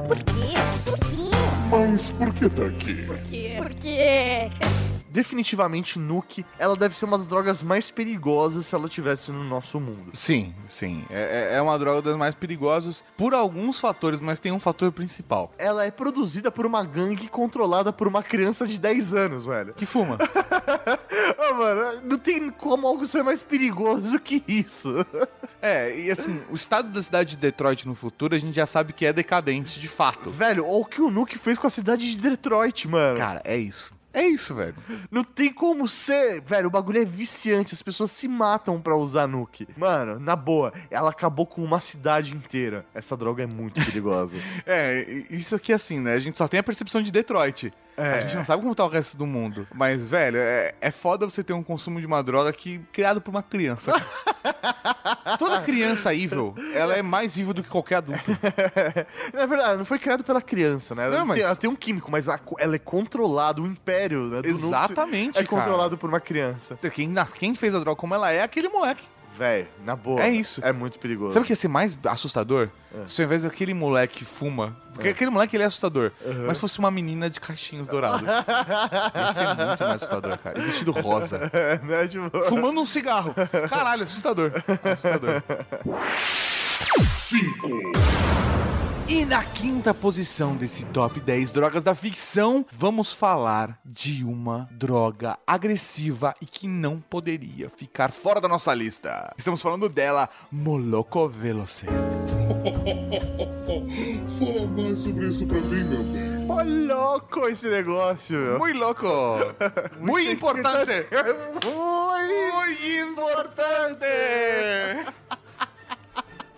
Speaker 1: Por quê? Por quê?
Speaker 2: Mas por que tá aqui?
Speaker 1: Por quê? Por quê?
Speaker 4: Definitivamente, Nuke, ela deve ser uma das drogas mais perigosas se ela tivesse no nosso mundo.
Speaker 3: Sim, sim. É, é- é uma droga das mais perigosas por alguns fatores, mas tem um fator principal.
Speaker 4: Ela é produzida por uma gangue controlada por uma criança de 10 anos, velho.
Speaker 3: Que fuma.
Speaker 4: Ah, mano, não tem como algo ser mais perigoso que isso.
Speaker 3: É, e assim, o estado da cidade de Detroit no futuro a gente já sabe que é decadente de fato.
Speaker 4: Velho, olha o que o Nuke fez com a cidade de Detroit, mano.
Speaker 3: Cara, é isso. É isso, velho.
Speaker 4: Não tem como ser. Velho, o bagulho é viciante. As pessoas se matam pra usar nuke. Mano, na boa, ela acabou com uma cidade inteira. Essa droga é muito perigosa.
Speaker 3: É, isso aqui assim, né? A gente só tem a percepção de Detroit.
Speaker 4: É.
Speaker 3: A gente não sabe como tá o resto do mundo. Mas, velho, é, é foda você ter um consumo de uma droga que criado por uma criança. Toda criança evil, ela é mais evil do que qualquer adulto.
Speaker 4: Na verdade, não foi criado pela criança, né? Ela,
Speaker 3: Não, mas-
Speaker 4: tem, ela tem um químico, mas a ela é controlada, o império né,
Speaker 3: Exatamente,
Speaker 4: é
Speaker 3: cara.
Speaker 4: controlado por uma criança.
Speaker 3: Quem, quem fez a droga como ela é aquele moleque.
Speaker 4: Véi, na boa.
Speaker 3: É isso.
Speaker 4: É muito perigoso.
Speaker 3: Sabe o que ia ser mais assustador?
Speaker 4: É.
Speaker 3: Se ao invés daquele moleque fuma. Porque aquele moleque ele é assustador. Mas fosse uma menina de cachinhos dourados. ia ser muito mais assustador, cara. E vestido rosa.
Speaker 4: É? Tipo...
Speaker 3: Fumando um cigarro. Caralho, assustador. Assustador.
Speaker 2: 5,
Speaker 3: E na quinta posição desse top 10 drogas da ficção, vamos falar de uma droga agressiva e que não poderia ficar fora da nossa lista. Estamos falando dela, Moloco Veloce.
Speaker 2: fala mais sobre isso pra mim, meu bem.
Speaker 4: Ô, louco esse negócio, meu.
Speaker 3: Muito louco. Muito importante. Muito importante.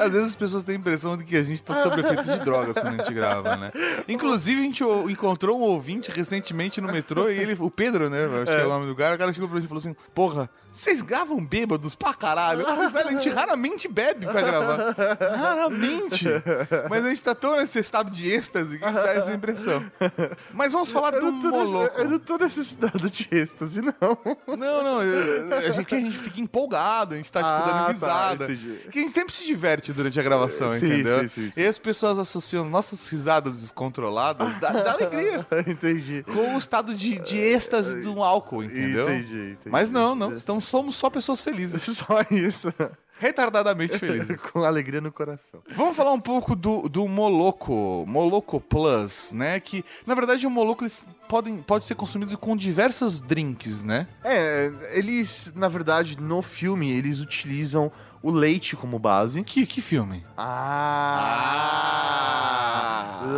Speaker 3: Às vezes as pessoas têm a impressão de que a gente tá sob efeito de drogas quando a gente grava, né? Inclusive, a gente encontrou um ouvinte recentemente no metrô e ele, o Pedro, né? Acho que é o nome do cara. O cara chegou pra gente e falou assim: Porra, vocês gravam bêbados pra caralho? Eu falei, velho, a gente raramente bebe pra gravar. Raramente. Mas a gente tá tão nesse estado de êxtase que dá essa impressão. Mas vamos falar
Speaker 4: Eu
Speaker 3: do Moloco.
Speaker 4: eu não tô nesse estado de êxtase, não.
Speaker 3: Não, não, eu- a gente, a gente fica empolgado, a gente tá, tipo,
Speaker 4: Ah,
Speaker 3: dando
Speaker 4: tá,
Speaker 3: risada.
Speaker 4: entendi.
Speaker 3: que a gente sempre se diverte durante a gravação,
Speaker 4: Sim,
Speaker 3: entendeu?
Speaker 4: sim, sim, sim.
Speaker 3: E as pessoas associam nossas risadas descontroladas da, da alegria
Speaker 4: Entendi.
Speaker 3: com o estado de, de êxtase do álcool, entendeu?
Speaker 4: Entendi, entendi.
Speaker 3: Mas não, não. Então somos só pessoas felizes.
Speaker 4: Só isso.
Speaker 3: Retardadamente felizes.
Speaker 4: Com alegria no coração.
Speaker 3: Vamos falar um pouco do, do Moloco, Moloco Plus, né? Que, na verdade, o Moloco eles podem, pode ser consumido com diversas drinks, né?
Speaker 4: É, eles, na verdade, no filme, eles utilizam o leite como base.
Speaker 3: Que, que filme?
Speaker 4: Ah!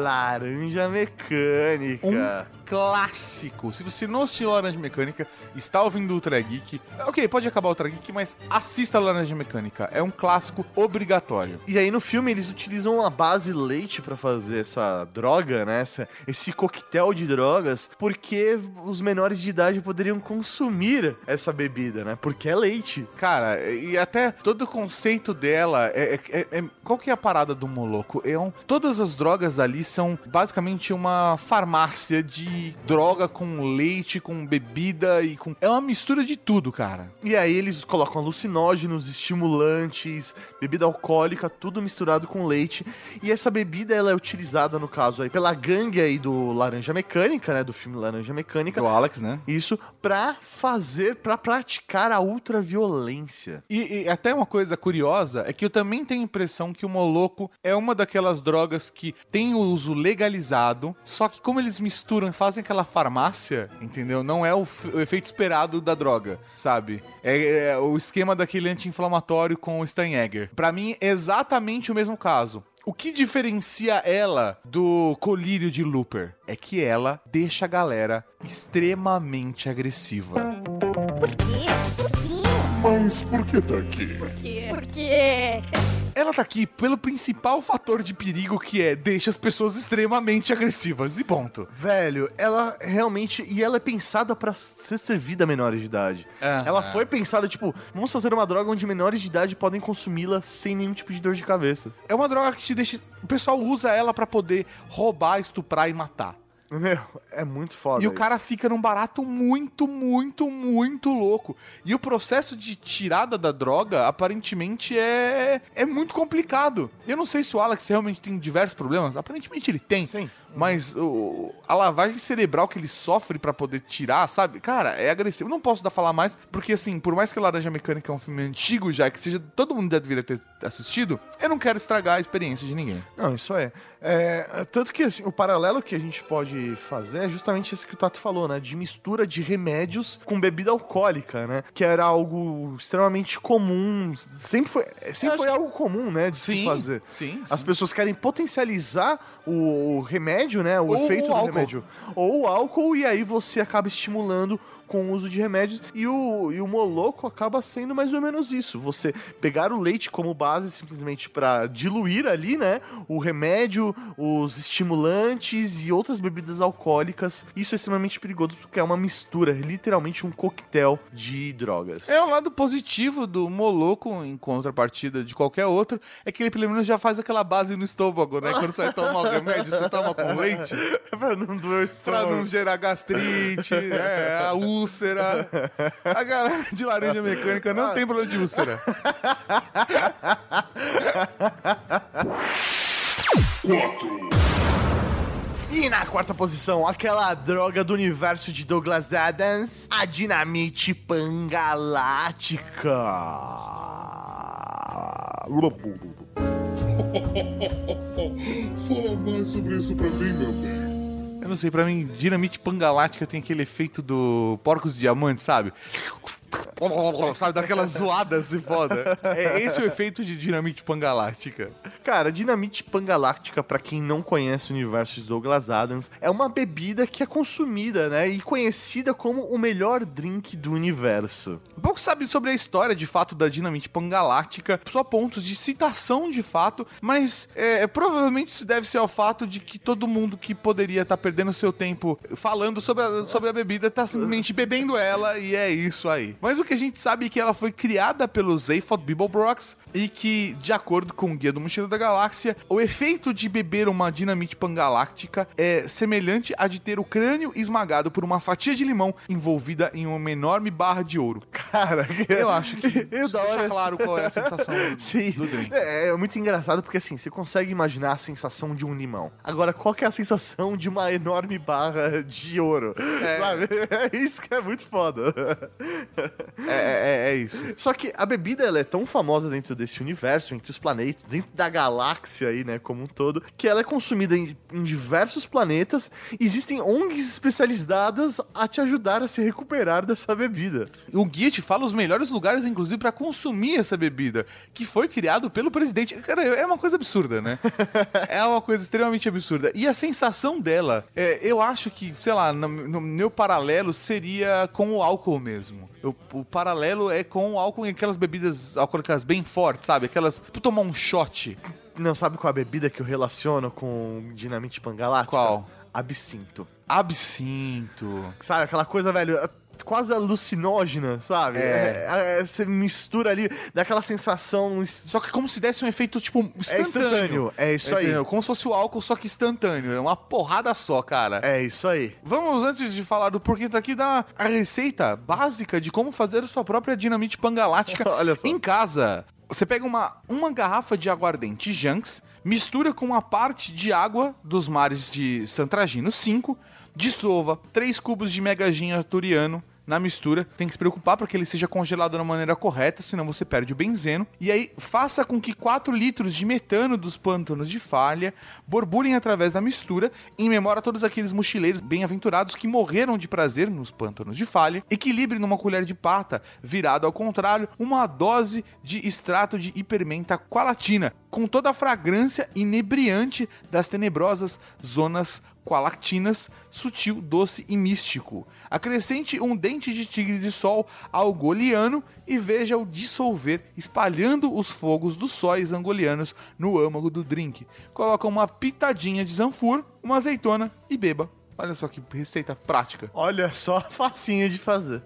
Speaker 4: Laranja mecânica.
Speaker 3: Um clássico. Se você não assistiu Laranja Mecânica, está ouvindo Ultra Geek. Ok, pode acabar o Ultra Geek, mas assista Laranja Mecânica. É um clássico obrigatório.
Speaker 4: E aí no filme eles utilizam a base leite pra fazer essa droga, né? Essa- esse coquetel de drogas, porque os menores de idade poderiam consumir essa bebida, né? Porque é leite.
Speaker 3: Cara, e até todo o conceito dela é, é- é- é- qual que é a parada do Moloco? É um, todas as drogas ali são basicamente uma farmácia de droga com leite, com bebida e com é uma mistura de tudo, cara.
Speaker 4: E aí eles colocam alucinógenos, estimulantes, bebida alcoólica, tudo misturado com leite. E essa bebida ela é utilizada no caso aí pela gangue aí do Laranja Mecânica, né, do filme Laranja Mecânica.
Speaker 3: O Alex, né?
Speaker 4: Isso pra fazer, pra praticar a ultraviolência.
Speaker 3: E, e até uma coisa curiosa é que eu também tenho a impressão que o Moloco é uma daquelas drogas que tem o uso legalizado, só que como eles misturam e fazem aquela farmácia, entendeu? Não é o, o efeito esperado da droga, sabe? É, é o esquema daquele anti-inflamatório com o Steinegger. Pra mim, é exatamente o mesmo caso. O que diferencia ela do colírio de Looper é que ela deixa a galera extremamente agressiva.
Speaker 1: Por quê? Por quê?
Speaker 2: Mas por que tá aqui?
Speaker 1: Por quê? Por quê?
Speaker 3: Ela tá aqui pelo principal fator de perigo que é deixa as pessoas extremamente agressivas e ponto.
Speaker 4: Velho, ela realmente. E ela é pensada pra ser servida a menores de idade. Ela foi pensada, tipo, vamos fazer uma droga onde menores de idade podem consumi-la sem nenhum tipo de dor de cabeça.
Speaker 3: É uma droga que te deixa. O pessoal usa ela pra poder roubar, estuprar e matar.
Speaker 4: Meu, é muito foda.
Speaker 3: E o
Speaker 4: isso.
Speaker 3: cara fica num barato muito, muito, muito louco. E o processo de tirada da droga, aparentemente, é, é muito complicado. Eu não sei se o Alex realmente tem diversos problemas. Aparentemente ele tem.
Speaker 4: Sim.
Speaker 3: Mas o, a lavagem cerebral que ele sofre pra poder tirar, sabe? Cara, é agressivo. Não posso dar falar mais, porque assim, por mais que Laranja Mecânica é um filme antigo já, que seja todo mundo deveria ter assistido, eu não quero estragar a experiência de ninguém.
Speaker 4: Não, isso é. É, Tanto que assim, o paralelo que a gente pode de fazer é justamente isso que o Tato falou, né? De mistura de remédios com bebida alcoólica, né? Que era algo extremamente comum. Sempre foi, sempre foi algo comum, né? De se fazer.
Speaker 3: Sim,
Speaker 4: As pessoas querem potencializar o, o remédio, né? O
Speaker 3: Ou
Speaker 4: efeito
Speaker 3: o
Speaker 4: do
Speaker 3: álcool.
Speaker 4: remédio. Ou o álcool, e aí você acaba estimulando com o uso de remédios. E o, e o moloco acaba sendo mais ou menos isso. Você pegar o leite como base simplesmente para diluir ali, né? O remédio, os estimulantes e outras bebidas alcoólicas. Isso é extremamente perigoso porque é uma mistura, literalmente um coquetel de drogas.
Speaker 3: É o lado positivo do Moloco, em contrapartida de qualquer outro, é que ele pelo menos já faz aquela base no estômago, né? Quando você vai tomar o remédio, você toma com leite,
Speaker 4: pra não doer o
Speaker 3: pra não
Speaker 4: estômago.
Speaker 3: gerar gastrite, é, a úlcera. A galera de laranja mecânica não tem problema de úlcera.
Speaker 2: Quatro.
Speaker 4: E na quarta posição, aquela droga do universo de Douglas Adams, a dinamite pangalática.
Speaker 2: Fala mais sobre isso pra mim, meu bem.
Speaker 3: Eu não sei, pra mim, dinamite pangalática tem aquele efeito do porcos diamante, sabe? Sabe, daquelas zoadas se foda. É, esse é o efeito de dinamite pangalática.
Speaker 4: Cara, dinamite pangaláctica, pra quem não conhece o universo de Douglas Adams, é uma bebida que é consumida, né, e conhecida como o melhor drink do universo.
Speaker 3: Pouco sabe sobre a história de fato da dinamite pangaláctica, só pontos de citação de fato, mas é, provavelmente isso deve ser ao fato de que todo mundo que poderia estar perdendo seu tempo falando sobre a, sobre a bebida tá simplesmente bebendo ela e é isso aí. Mas o que a gente sabe é que ela foi criada pelos Zaphod Beeblebrox e que, de acordo com o Guia do Mochileiro da Galáxia, o efeito de beber uma dinamite pangaláctica é semelhante a de ter o crânio esmagado por uma fatia de limão envolvida em uma enorme barra de ouro.
Speaker 4: Cara,
Speaker 3: Eu acho que
Speaker 4: Eu da hora.
Speaker 3: claro qual é a sensação do,
Speaker 4: Sim,
Speaker 3: do drink.
Speaker 4: é, é muito engraçado porque assim, você consegue imaginar a sensação de um limão. Agora, qual que é a sensação de uma enorme barra de ouro? Sabe? É isso que é muito foda.
Speaker 3: É, é- é isso.
Speaker 4: Só que a bebida ela é tão famosa dentro desse universo, entre os planetas, dentro da galáxia aí, né, como um todo, que ela é consumida em, em diversos planetas. Existem ONGs especializadas a te ajudar a se recuperar dessa bebida.
Speaker 3: O guia te fala os melhores lugares, inclusive, pra consumir essa bebida, que foi criado pelo presidente. Cara, é uma coisa absurda, né? é uma coisa extremamente absurda. E a sensação dela, é, eu acho que, sei lá, no, no meu paralelo seria com o álcool mesmo. Eu- o paralelo é com o álcool aquelas bebidas alcoólicas bem fortes, sabe? Aquelas. Tipo, tomar um shot.
Speaker 4: Não sabe qual é a bebida que eu relaciono com dinamite pangalática?
Speaker 3: Qual?
Speaker 4: Absinto.
Speaker 3: Absinto.
Speaker 4: Sabe, aquela coisa, velho, quase alucinógena, sabe?
Speaker 3: É.
Speaker 4: É, é, você mistura ali, dá aquela sensação.
Speaker 3: Só que como se desse um efeito, tipo, instantâneo.
Speaker 4: É instantâneo, é isso aí.
Speaker 3: Entendeu? Como se fosse o álcool, só que instantâneo. É uma porrada só, cara.
Speaker 4: É isso aí.
Speaker 3: Vamos, antes de falar do porquê tá aqui, dar a receita básica de como fazer a sua própria dinamite pangalática
Speaker 4: Olha só.
Speaker 3: em casa. Você pega uma, uma garrafa de aguardente Janks, mistura com uma parte de água dos mares de Santragino 5, dissolva 3 cubos de mega gin arturiano na mistura. Tem que se preocupar para que ele seja congelado da maneira correta, senão você perde o benzeno. E aí, faça com que 4 litros de metano dos pântanos de falha borbulhem através da mistura, em memória a todos aqueles mochileiros bem-aventurados que morreram de prazer nos pântanos de falha. Equilibre numa colher de pata, virado ao contrário, uma dose de extrato de hipermenta qualatina, com toda a fragrância inebriante das tenebrosas zonas qualactinas, sutil, doce e místico. Acrescente um dente de tigre de sol ao goliano e veja-o dissolver, espalhando os fogos dos sóis angolianos no âmago do drink. Coloca uma pitadinha de zanfur, uma azeitona e beba. Olha só que receita prática.
Speaker 4: Olha só, facinho de fazer.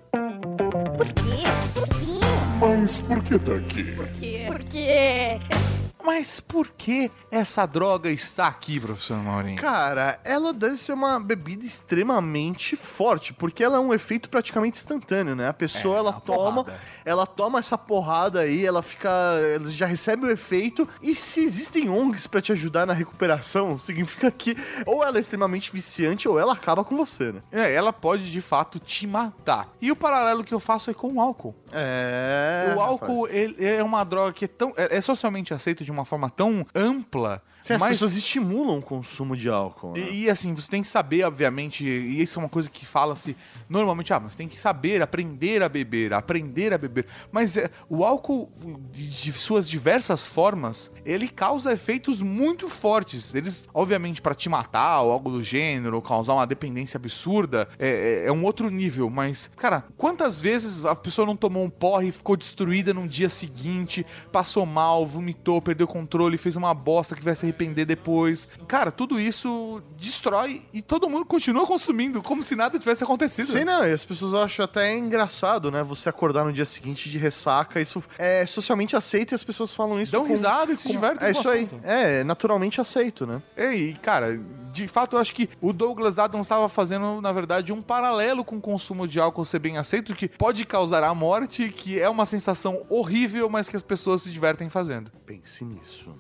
Speaker 1: Por quê? Por quê?
Speaker 2: Mas por que tá aqui?
Speaker 1: Por quê? Por quê?
Speaker 3: Mas por que essa droga está aqui, professor Maurinho?
Speaker 4: Cara, ela deve ser uma bebida extremamente forte, porque ela é um efeito praticamente instantâneo, né? A pessoa
Speaker 3: É,
Speaker 4: ela toma,
Speaker 3: porrada.
Speaker 4: ela toma essa porrada aí, ela fica, ela já recebe o efeito. E se existem ONGs pra te ajudar na recuperação, significa que ou ela é extremamente viciante ou ela acaba com você, né?
Speaker 3: É, ela pode de fato te matar. E o paralelo que eu faço é com o álcool.
Speaker 4: É.
Speaker 3: o álcool ele é uma droga que é tão é, é socialmente aceito de uma forma tão ampla.
Speaker 4: Sim, as
Speaker 3: mas...
Speaker 4: pessoas estimulam o consumo de álcool. né?
Speaker 3: E, e, assim, você tem que saber, obviamente, e isso é uma coisa que fala-se normalmente, ah, mas tem que saber, aprender a beber, aprender a beber. Mas é, o álcool, de, de suas diversas formas, ele causa efeitos muito fortes. Eles, obviamente, para te matar ou algo do gênero, ou causar uma dependência absurda, é, é, é um outro nível. Mas, cara, quantas vezes a pessoa não tomou um porre e ficou destruída no dia seguinte, passou mal, vomitou, perdeu o controle, fez uma bosta que vai se arrepender depois. Cara, tudo isso destrói e todo mundo continua consumindo como se nada tivesse acontecido.
Speaker 4: Sei não, e as pessoas acham até engraçado, né? Você acordar no dia seguinte de ressaca, isso é socialmente aceito e as pessoas falam isso.
Speaker 3: Dão
Speaker 4: com-
Speaker 3: risada e se divertem
Speaker 4: É isso aí.
Speaker 3: assunto.
Speaker 4: É, naturalmente aceito, né?
Speaker 3: E, cara, de fato eu acho que o Douglas Adams estava fazendo, na verdade, um paralelo com o consumo de álcool ser bem aceito, que pode causar a morte, que é uma sensação horrível, mas que as pessoas se divertem fazendo.
Speaker 4: Pense nisso.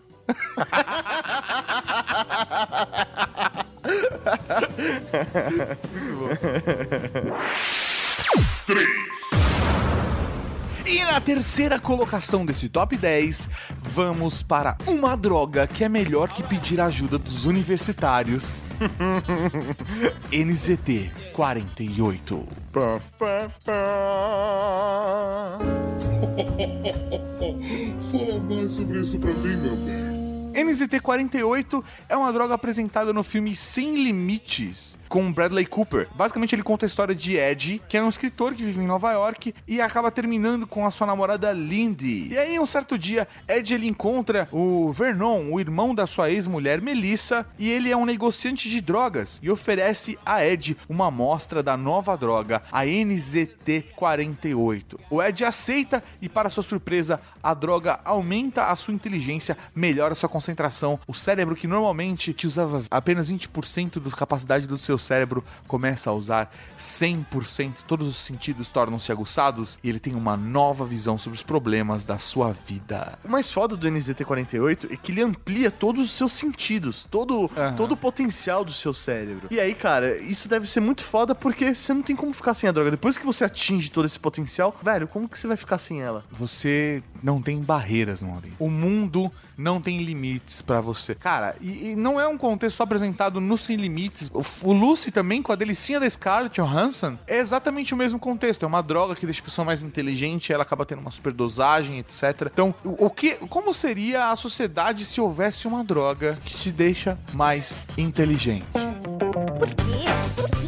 Speaker 3: E na terceira colocação desse top 10, vamos para uma droga que é melhor que pedir ajuda dos universitários. NZT 48.
Speaker 4: Pá, pá, pá.
Speaker 2: Fala mais sobre isso pra mim, meu bem.
Speaker 3: NZT-48 é uma droga apresentada no filme Sem Limites, com Bradley Cooper. Basicamente, ele conta a história de Ed, que é um escritor que vive em Nova York e acaba terminando com a sua namorada Lindy. E aí, um certo dia, Ed ele encontra o Vernon, o irmão da sua ex-mulher Melissa, e ele é um negociante de drogas e oferece a Ed uma amostra da nova droga, a NZT-48. O Ed aceita e, para sua surpresa, a droga aumenta a sua inteligência, melhora sua concentração. O cérebro que normalmente que usava apenas 20% da capacidade do seu cérebro começa a usar 100%. Todos os sentidos tornam-se aguçados e ele tem uma nova visão sobre os problemas da sua vida.
Speaker 4: O mais foda do NZT-48 é que ele amplia todos os seus sentidos, todo,
Speaker 3: Aham.
Speaker 4: todo o potencial do seu cérebro. E aí, cara, isso deve ser muito foda porque você não tem como ficar sem a droga. Depois que você atinge todo esse potencial, velho, como que você vai ficar sem ela?
Speaker 3: Você não tem barreiras, Mauri. O mundo não tem limites pra você. Cara, e, e não é um contexto só apresentado no Sem Limites. O, o Lucy também, com a delicinha da Scarlett Johansson, é exatamente o mesmo contexto. É uma droga que deixa a pessoa mais inteligente, ela acaba tendo uma superdosagem, etc. Então, o, o que, como seria a sociedade se houvesse uma droga que te deixa mais inteligente?
Speaker 1: Por quê? Por quê?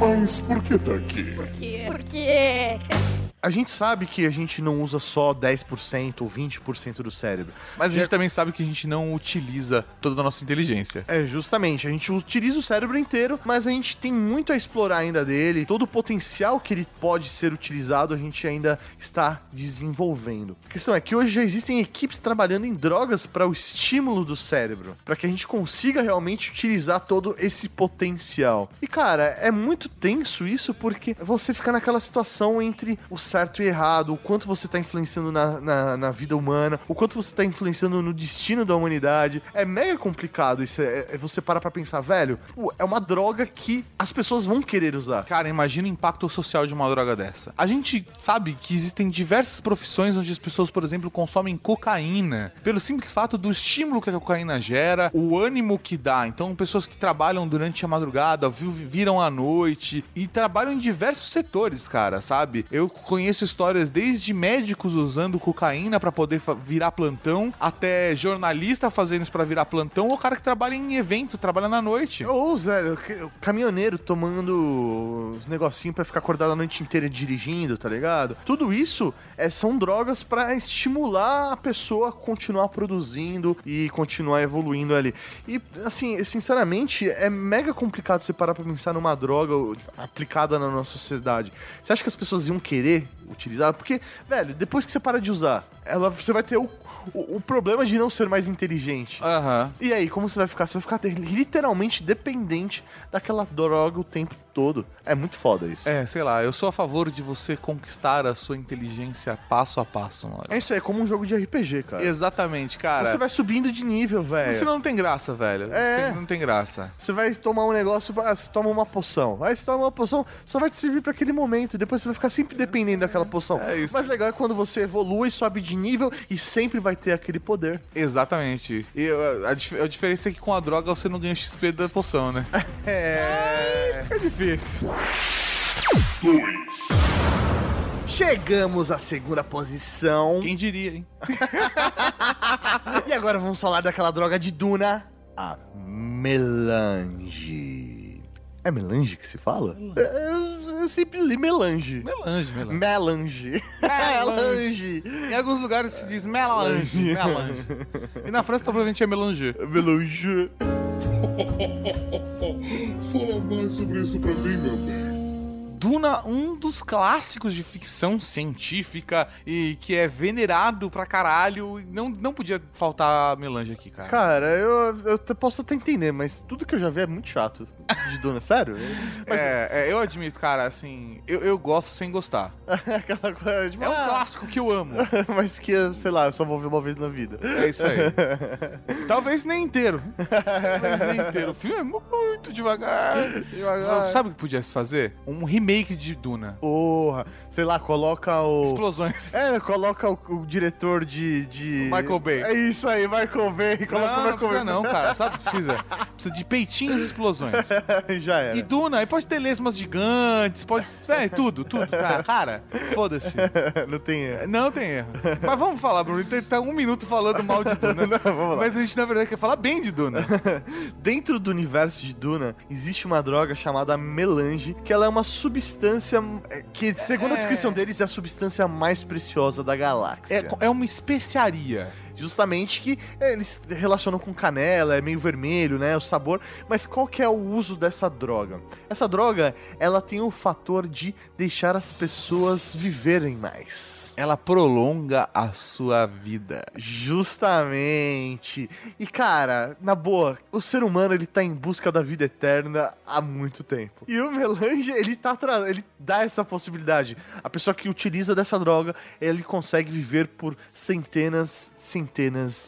Speaker 2: Mas por que tá aqui?
Speaker 1: Por quê? Por quê?
Speaker 4: A gente sabe que a gente não usa só 10% ou 20% do cérebro.
Speaker 3: Mas a gente também sabe que a gente não utiliza toda a nossa inteligência.
Speaker 4: É, justamente. A gente utiliza o cérebro inteiro, mas a gente tem muito a explorar ainda dele. Todo o potencial que ele pode ser utilizado, a gente ainda está desenvolvendo. A questão é que hoje já existem equipes trabalhando em drogas para o estímulo do cérebro, para que a gente consiga realmente utilizar todo esse potencial. E cara, é muito tenso isso porque você fica naquela situação entre o certo e errado, o quanto você está influenciando na, na, na vida humana, o quanto você está influenciando no destino da humanidade. É mega complicado isso. É, é você parar pra pensar, velho, é uma droga que as pessoas vão querer usar.
Speaker 3: Cara, imagina o impacto social de uma droga dessa. A gente sabe que existem diversas profissões onde as pessoas, por exemplo, consomem cocaína, pelo simples fato do estímulo que a cocaína gera, o ânimo que dá. Então, pessoas que trabalham durante a madrugada, vi- viram à noite e trabalham em diversos setores, cara, sabe? Eu conheço histórias desde médicos usando cocaína pra poder virar plantão, até jornalista fazendo isso pra virar plantão, ou cara que trabalha em evento, trabalha na noite.
Speaker 4: Ou, Zé, caminhoneiro tomando os negocinhos pra ficar acordado a noite inteira dirigindo, tá ligado? Tudo isso é, são drogas pra estimular a pessoa a continuar produzindo e continuar evoluindo ali. E, assim, sinceramente, é mega complicado você parar pra pensar numa droga aplicada na nossa sociedade. Você acha que as pessoas iam querer Bye. Utilizar? Porque, velho, depois que você para de usar, ela, você vai ter o, o, o problema de não ser mais inteligente.
Speaker 3: Aham.
Speaker 4: E aí, como você vai ficar? Você vai ficar literalmente dependente daquela droga o tempo todo. É muito foda isso.
Speaker 3: É, sei lá, eu sou a favor de você conquistar a sua inteligência passo a passo, mano.
Speaker 4: É isso aí, é como um jogo de RPG, cara.
Speaker 3: Exatamente, cara.
Speaker 4: Você vai subindo de nível, velho.
Speaker 3: Você não tem graça, velho.
Speaker 4: É.
Speaker 3: Você não tem graça.
Speaker 4: Você vai tomar um negócio, ah, você toma uma poção. Aí você toma uma poção, só vai te servir pra aquele momento. Depois você vai ficar sempre dependendo daquela aquela poção.
Speaker 3: É isso.
Speaker 4: Mas legal é quando você evolui, sobe de nível e sempre vai ter aquele poder.
Speaker 3: Exatamente. E a, dif- a diferença é que com a droga você não ganha XP da poção, né?
Speaker 4: É.
Speaker 3: É difícil.
Speaker 4: Chegamos à segunda posição.
Speaker 3: Quem diria, hein?
Speaker 4: E agora vamos falar daquela droga de Duna, a melange. É melange que se fala? É, Eu sempre li melange.
Speaker 3: Melange, melange.
Speaker 4: Melange.
Speaker 3: Melange. Em alguns lugares se diz melange. melange. E na França provavelmente é melanger.
Speaker 4: Melange.
Speaker 2: Fala mais sobre isso pra mim, meu bem.
Speaker 3: Duna, um dos clássicos de ficção científica e que é venerado pra caralho. Não, não podia faltar melange aqui, cara.
Speaker 4: Cara, eu, eu posso até entender, mas tudo que eu já vi é muito chato de Duna, sério? Mas
Speaker 3: É, é, eu admito, cara, assim, eu, eu gosto sem gostar.
Speaker 4: aquela coisa de
Speaker 3: É um clássico que eu amo.
Speaker 4: mas que, sei lá, eu só vou ver uma vez na vida.
Speaker 3: É isso aí. Talvez nem inteiro. Talvez nem inteiro. O filme é muito devagar. Sabe o que podia se fazer? Um remake de Duna.
Speaker 4: Porra, sei lá, coloca o.
Speaker 3: Explosões.
Speaker 4: É, coloca o, o diretor de, de.
Speaker 3: Michael Bay.
Speaker 4: É isso aí, Michael Bay. Coloca o
Speaker 3: Não, não
Speaker 4: Michael
Speaker 3: precisa
Speaker 4: Bay.
Speaker 3: não, cara. Sabe o que precisa? Precisa de peitinhos e explosões.
Speaker 4: Já era.
Speaker 3: E Duna, aí pode ter lesmas gigantes, pode... É, tudo, tudo. Cara, cara foda-se.
Speaker 4: não tem erro.
Speaker 3: Não tem erro. Mas vamos falar, Bruno. Tá um minuto falando mal de Duna.
Speaker 4: vamos lá.
Speaker 3: Mas a gente, na verdade, quer falar bem de Duna.
Speaker 4: Dentro do universo de Duna, existe uma droga chamada melange, que ela é uma substância é, que, segundo a
Speaker 3: É.
Speaker 4: descrição deles, é a substância mais preciosa da galáxia.
Speaker 3: É, é uma especiaria.
Speaker 4: Justamente que é, eles relacionam com canela, é meio vermelho, né, o sabor. Mas qual que é o uso dessa droga? Essa droga, ela tem o fator de deixar as pessoas viverem mais.
Speaker 3: Ela prolonga a sua vida.
Speaker 4: Justamente. E cara, na boa, o ser humano ele tá em busca da vida eterna há muito tempo. E o melange, ele tá ele dá essa possibilidade. A pessoa que utiliza dessa droga, ele consegue viver por centenas, centenas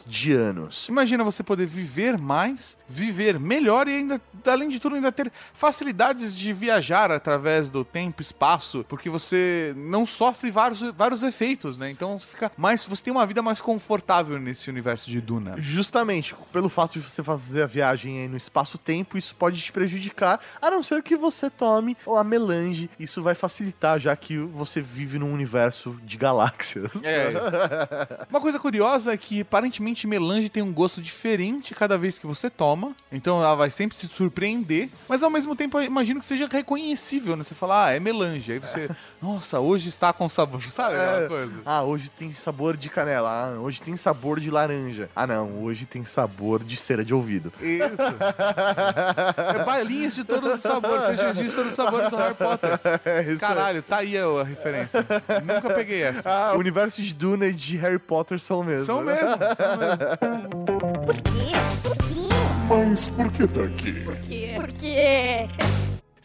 Speaker 4: de anos.
Speaker 3: Imagina você poder viver mais, viver melhor e ainda, além de tudo, ainda ter facilidades de viajar através do tempo e espaço, porque você não sofre vários, vários efeitos, né? Então fica mais. Você tem uma vida mais confortável nesse universo de Duna.
Speaker 4: Justamente, pelo fato de você fazer a viagem aí no espaço-tempo, isso pode te prejudicar, a não ser que você tome a melange. Isso vai facilitar, já que você vive num universo de galáxias.
Speaker 3: É isso. Uma coisa curiosa é que aparentemente melange tem um gosto diferente cada vez que você toma. Então ela vai sempre se surpreender. Mas ao mesmo tempo eu imagino que seja reconhecível, né? Você fala, ah, é melange. Aí você, nossa, hoje está com sabor, sabe? Aquela
Speaker 4: É.
Speaker 3: coisa.
Speaker 4: Ah, hoje tem sabor de canela. Ah, hoje tem sabor de laranja. Ah, não, hoje tem sabor de cera de ouvido.
Speaker 3: Isso. É balinhas de todos os sabores. Jesus de todos os sabores do Harry Potter.
Speaker 4: É.
Speaker 3: Caralho, tá aí a referência. Nunca peguei essa.
Speaker 4: Ah, o universo de Duna e de Harry Potter são mesmo.
Speaker 3: São
Speaker 4: né?
Speaker 3: Mesmo, são mesmo.
Speaker 1: Por quê? Por quê?
Speaker 2: Mas por que tá aqui?
Speaker 1: Por quê? Por quê?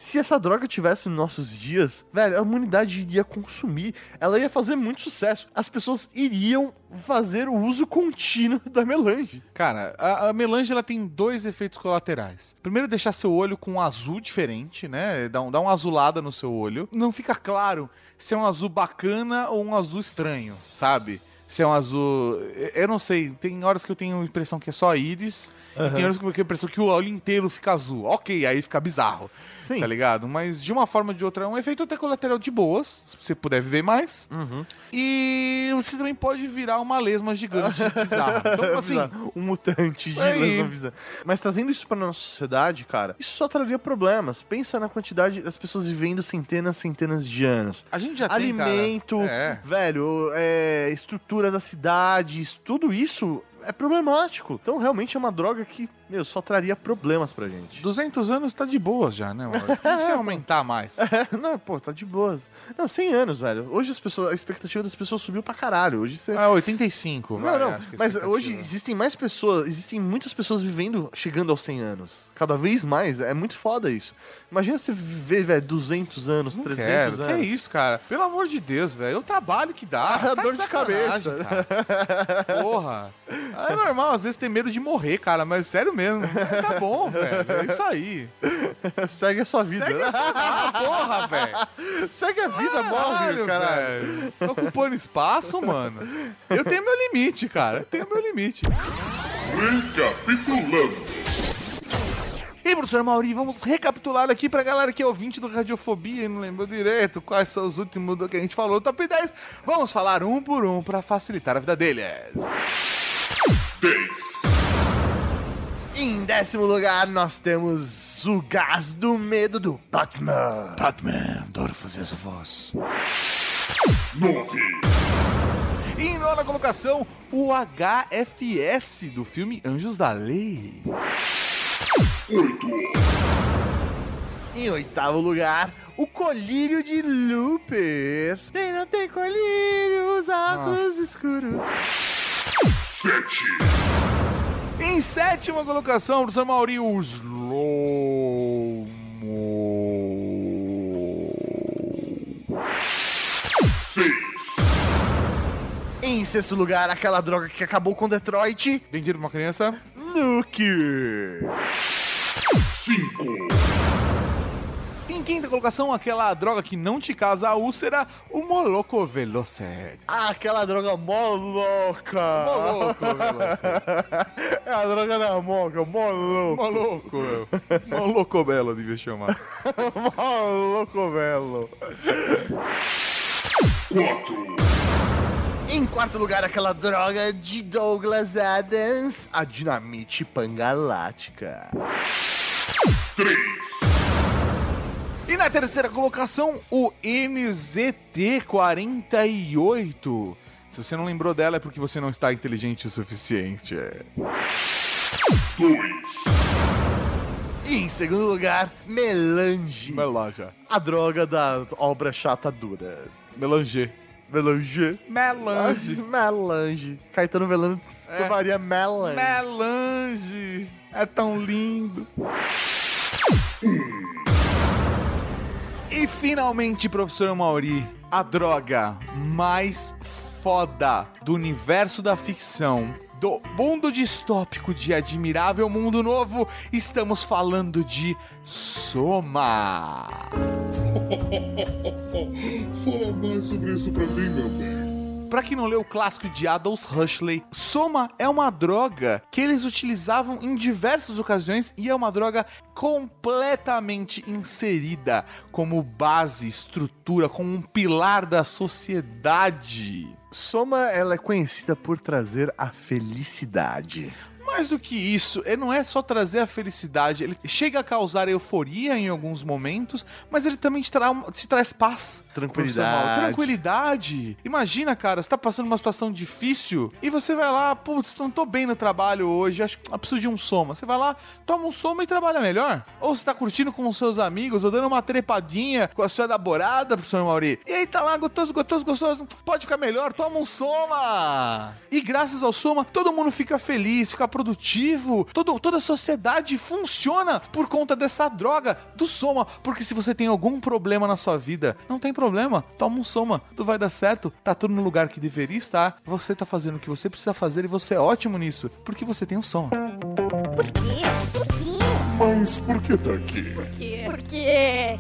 Speaker 4: Se essa droga tivesse nos nossos dias, velho, a humanidade iria consumir. Ela ia fazer muito sucesso. As pessoas iriam fazer o uso contínuo da melange.
Speaker 3: Cara, a, a melange ela tem dois efeitos colaterais. Primeiro, deixar seu olho com um azul diferente, né? Dá, um, dá uma azulada no seu olho. Não fica claro se é um azul bacana ou um azul estranho, sabe? Se é um azul. Eu não sei, tem horas que eu tenho a impressão que é só íris. E tem horas que eu tenho a impressão que o olho inteiro fica azul. Ok, aí fica bizarro.
Speaker 4: Sim.
Speaker 3: Tá ligado? Mas de uma forma ou de outra é um efeito até colateral de boas, se você puder viver mais. E você também pode virar uma lesma gigante bizarra. Então, assim,
Speaker 4: um mutante de
Speaker 3: Aí.
Speaker 4: lesma bizarra. Mas trazendo isso pra nossa sociedade, cara, isso só traria problemas. Pensa na quantidade das pessoas vivendo centenas, centenas de anos.
Speaker 3: a gente já tem, cara.
Speaker 4: Alimento,
Speaker 3: É.
Speaker 4: velho, é, estrutura das cidades, tudo isso é problemático. Então realmente é uma droga que, meu, só traria problemas pra gente.
Speaker 3: 200 anos tá de boas já, né? mano? A gente quer aumentar mais.
Speaker 4: não, pô, tá de boas. Não, 100 anos, velho. Hoje as pessoas, a expectativa das pessoas subiu pra caralho. Hoje você
Speaker 3: Ah, 85.
Speaker 4: Não,
Speaker 3: vai,
Speaker 4: não,
Speaker 3: a
Speaker 4: mas hoje existem mais pessoas, existem muitas pessoas vivendo, chegando aos 100 anos. Cada vez mais, é muito foda isso. Imagina você viver, velho, 200 anos,
Speaker 3: Não
Speaker 4: 300
Speaker 3: quero.
Speaker 4: anos.
Speaker 3: Que é isso, cara? Pelo amor de Deus, velho. É o trabalho que dá.
Speaker 4: Ah,
Speaker 3: Tá
Speaker 4: dor de
Speaker 3: sacanagem, cara. Porra. É normal, às vezes tem medo de morrer, cara, mas sério mesmo. Tá bom, velho. É isso aí.
Speaker 4: Segue a sua vida.
Speaker 3: Segue a sua ah, porra, velho.
Speaker 4: Segue a vida, morre,
Speaker 3: Caralho. Tô ocupando espaço, mano. Eu tenho meu limite, cara. Eu tenho meu limite.
Speaker 2: Recapitulando.
Speaker 3: E, professor Mauri, vamos recapitular aqui pra galera que é ouvinte do Radiofobia e não lembrou direito quais são os últimos do que a gente falou, top 10. Vamos falar um por um pra facilitar a vida deles.
Speaker 2: 10.
Speaker 4: Em décimo lugar, nós temos o gás do medo do Batman.
Speaker 3: Batman, adoro fazer essa voz.
Speaker 2: 9.
Speaker 3: E em nona colocação, o HFS do filme Anjos da Lei.
Speaker 2: 8.
Speaker 4: Em oitavo lugar, o colírio de Looper. Quem não tem colírio, os óculos escuros.
Speaker 2: 7.
Speaker 3: Em sétima colocação, professor Mauri, o Slow.
Speaker 2: 6.
Speaker 4: Em sexto lugar, aquela droga que acabou com Detroit.
Speaker 3: Vendido pra uma criança.
Speaker 4: Nuke.
Speaker 2: 5.
Speaker 3: Em quinta colocação, aquela droga que não te causa a úlcera, o Moloco Velocet.
Speaker 4: Aquela droga mó louca.
Speaker 3: Moloco Velocet.
Speaker 4: É a droga da moca, mó louco.
Speaker 3: Moloco, meu. Moloco Belo, devia chamar.
Speaker 4: Mó louco, velho.
Speaker 2: 4.
Speaker 4: Em quarto lugar, aquela droga de Douglas Adams, a dinamite pangalática.
Speaker 2: 3.
Speaker 3: E na terceira colocação, o NZT-48. Se você não lembrou dela é porque você não está inteligente o suficiente.
Speaker 2: 2.
Speaker 4: E em segundo lugar, melange,
Speaker 3: Melange.
Speaker 4: a droga da obra chata dura.
Speaker 3: Melange.
Speaker 4: Melange.
Speaker 3: Melange.
Speaker 4: Melange. Caetano Veloso
Speaker 3: É.
Speaker 4: tomaria melange.
Speaker 3: Melange. É tão lindo. E finalmente, professor Mauri, a droga mais foda do universo da ficção, do mundo distópico de Admirável Mundo Novo, estamos falando de Soma.
Speaker 2: Fala mais sobre isso pra mim, meu bem.
Speaker 3: Pra quem não leu o clássico de Adolf Huxley, Soma é uma droga que eles utilizavam em diversas ocasiões e é uma droga completamente inserida como base, estrutura, como um pilar da sociedade.
Speaker 4: Soma, ela é conhecida por trazer a felicidade.
Speaker 3: Mais do que isso, ele não é só trazer a felicidade, ele chega a causar euforia em alguns momentos, mas ele também te, tra te traz paz.
Speaker 4: Tranquilidade.
Speaker 3: Tranquilidade. Imagina, cara, você tá passando uma situação difícil e você vai lá, putz, não tô bem no trabalho hoje, acho que eu preciso de um soma. Você vai lá, toma um soma e trabalha melhor. Ou você tá curtindo com os seus amigos, ou dando uma trepadinha com a sua namorada, professor Mauri. E aí tá lá, gostoso, gostoso, gostoso. Pode ficar melhor, toma um soma. E graças ao soma, todo mundo fica feliz, fica produtivo. Todo, toda a sociedade funciona por conta dessa droga do soma. Porque se você tem algum problema na sua vida, não tem problema. Toma um soma, tu vai dar certo. Tá tudo no lugar que deveria estar. Você tá fazendo o que você precisa fazer e você é ótimo nisso. Porque você tem um soma.
Speaker 1: Por quê? Por quê?
Speaker 2: Mas por que tá aqui?
Speaker 1: Por quê? Por quê?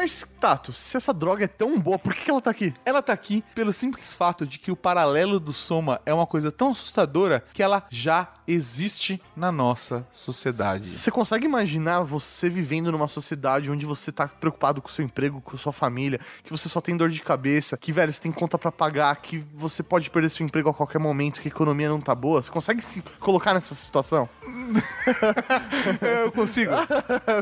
Speaker 4: Mas, Tato, se essa droga é tão boa, por que, ela tá aqui?
Speaker 3: Ela tá aqui pelo simples fato de que o paralelo do soma é uma coisa tão assustadora que ela já existe na nossa sociedade.
Speaker 4: Você consegue imaginar você vivendo numa sociedade onde você tá preocupado com seu emprego, com sua família, que você só tem dor de cabeça, que, velho, você tem conta pra pagar, que você pode perder seu emprego a qualquer momento, que a economia não tá boa? Você consegue se colocar nessa situação?
Speaker 3: Eu consigo.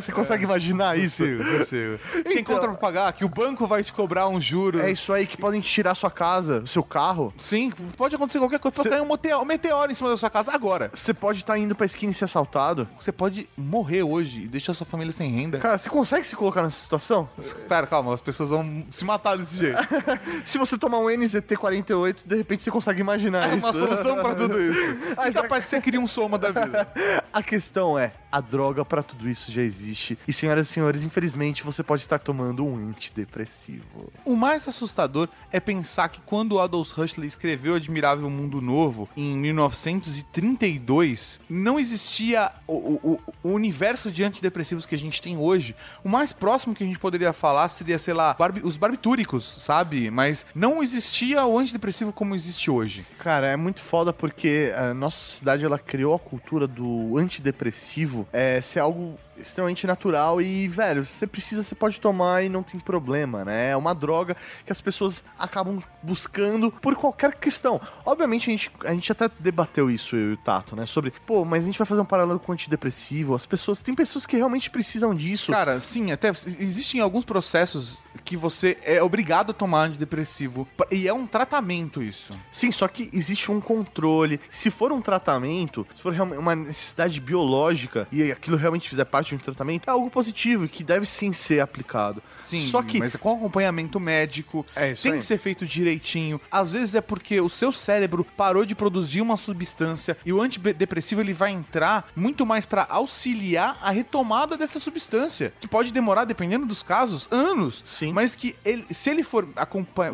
Speaker 4: você consegue imaginar isso?
Speaker 3: Consigo, consigo. Tem
Speaker 4: Então-
Speaker 3: conta pra pagar, que o banco vai te cobrar um juro.
Speaker 4: É isso aí que podem te tirar sua casa, seu carro.
Speaker 3: Sim, pode acontecer qualquer coisa. Pode cair um meteoro, em cima da sua casa agora.
Speaker 4: Você pode estar indo pra esquina e ser assaltado.
Speaker 3: Você pode morrer hoje e deixar sua família sem renda.
Speaker 4: Cara, você consegue se colocar nessa situação?
Speaker 3: Pera, calma, as pessoas vão se matar desse jeito.
Speaker 4: Se você tomar um NZT48, de repente você consegue imaginar
Speaker 3: É
Speaker 4: isso.
Speaker 3: uma solução pra tudo isso.
Speaker 4: Mas
Speaker 3: É capaz que você cria um soma da vida.
Speaker 4: A questão é, a droga pra tudo isso já existe. E senhoras e senhores, infelizmente você pode estar tomando um antidepressivo.
Speaker 3: O mais assustador é pensar que quando o Aldous Huxley escreveu Admirável Mundo Novo, em 1932, não existia o, o- o universo de antidepressivos que a gente tem hoje. O mais próximo que a gente poderia falar seria, sei lá, barbi- os barbitúricos, sabe? Mas não existia o antidepressivo como existe hoje.
Speaker 4: Cara, é muito foda porque a nossa sociedade ela criou a cultura do antidepressivo é, ser algo extremamente natural e, velho, você precisa, você pode tomar e não tem problema, né? É uma droga que as pessoas acabam buscando por qualquer questão. Obviamente, a gente, a gente até debateu isso, eu e o Tato, né? Sobre, pô, mas a gente vai fazer um paralelo com o antidepressivo. As pessoas, tem pessoas que realmente precisam disso.
Speaker 3: Cara, sim, até existem alguns processos que você é obrigado a tomar antidepressivo. E é um tratamento isso.
Speaker 4: Sim, só que existe um controle. Se for um tratamento, se for realmente uma necessidade biológica e aquilo realmente fizer parte de um tratamento, é algo positivo e que deve sim ser aplicado.
Speaker 3: Sim,
Speaker 4: só que
Speaker 3: mas com acompanhamento médico,
Speaker 4: É
Speaker 3: tem
Speaker 4: aí.
Speaker 3: que ser feito direitinho. Às vezes é porque o seu cérebro parou de produzir uma substância e o antidepressivo ele vai entrar muito mais pra auxiliar a retomada dessa substância, que pode demorar, dependendo dos casos, anos.
Speaker 4: Sim.
Speaker 3: Mas que ele, se ele for,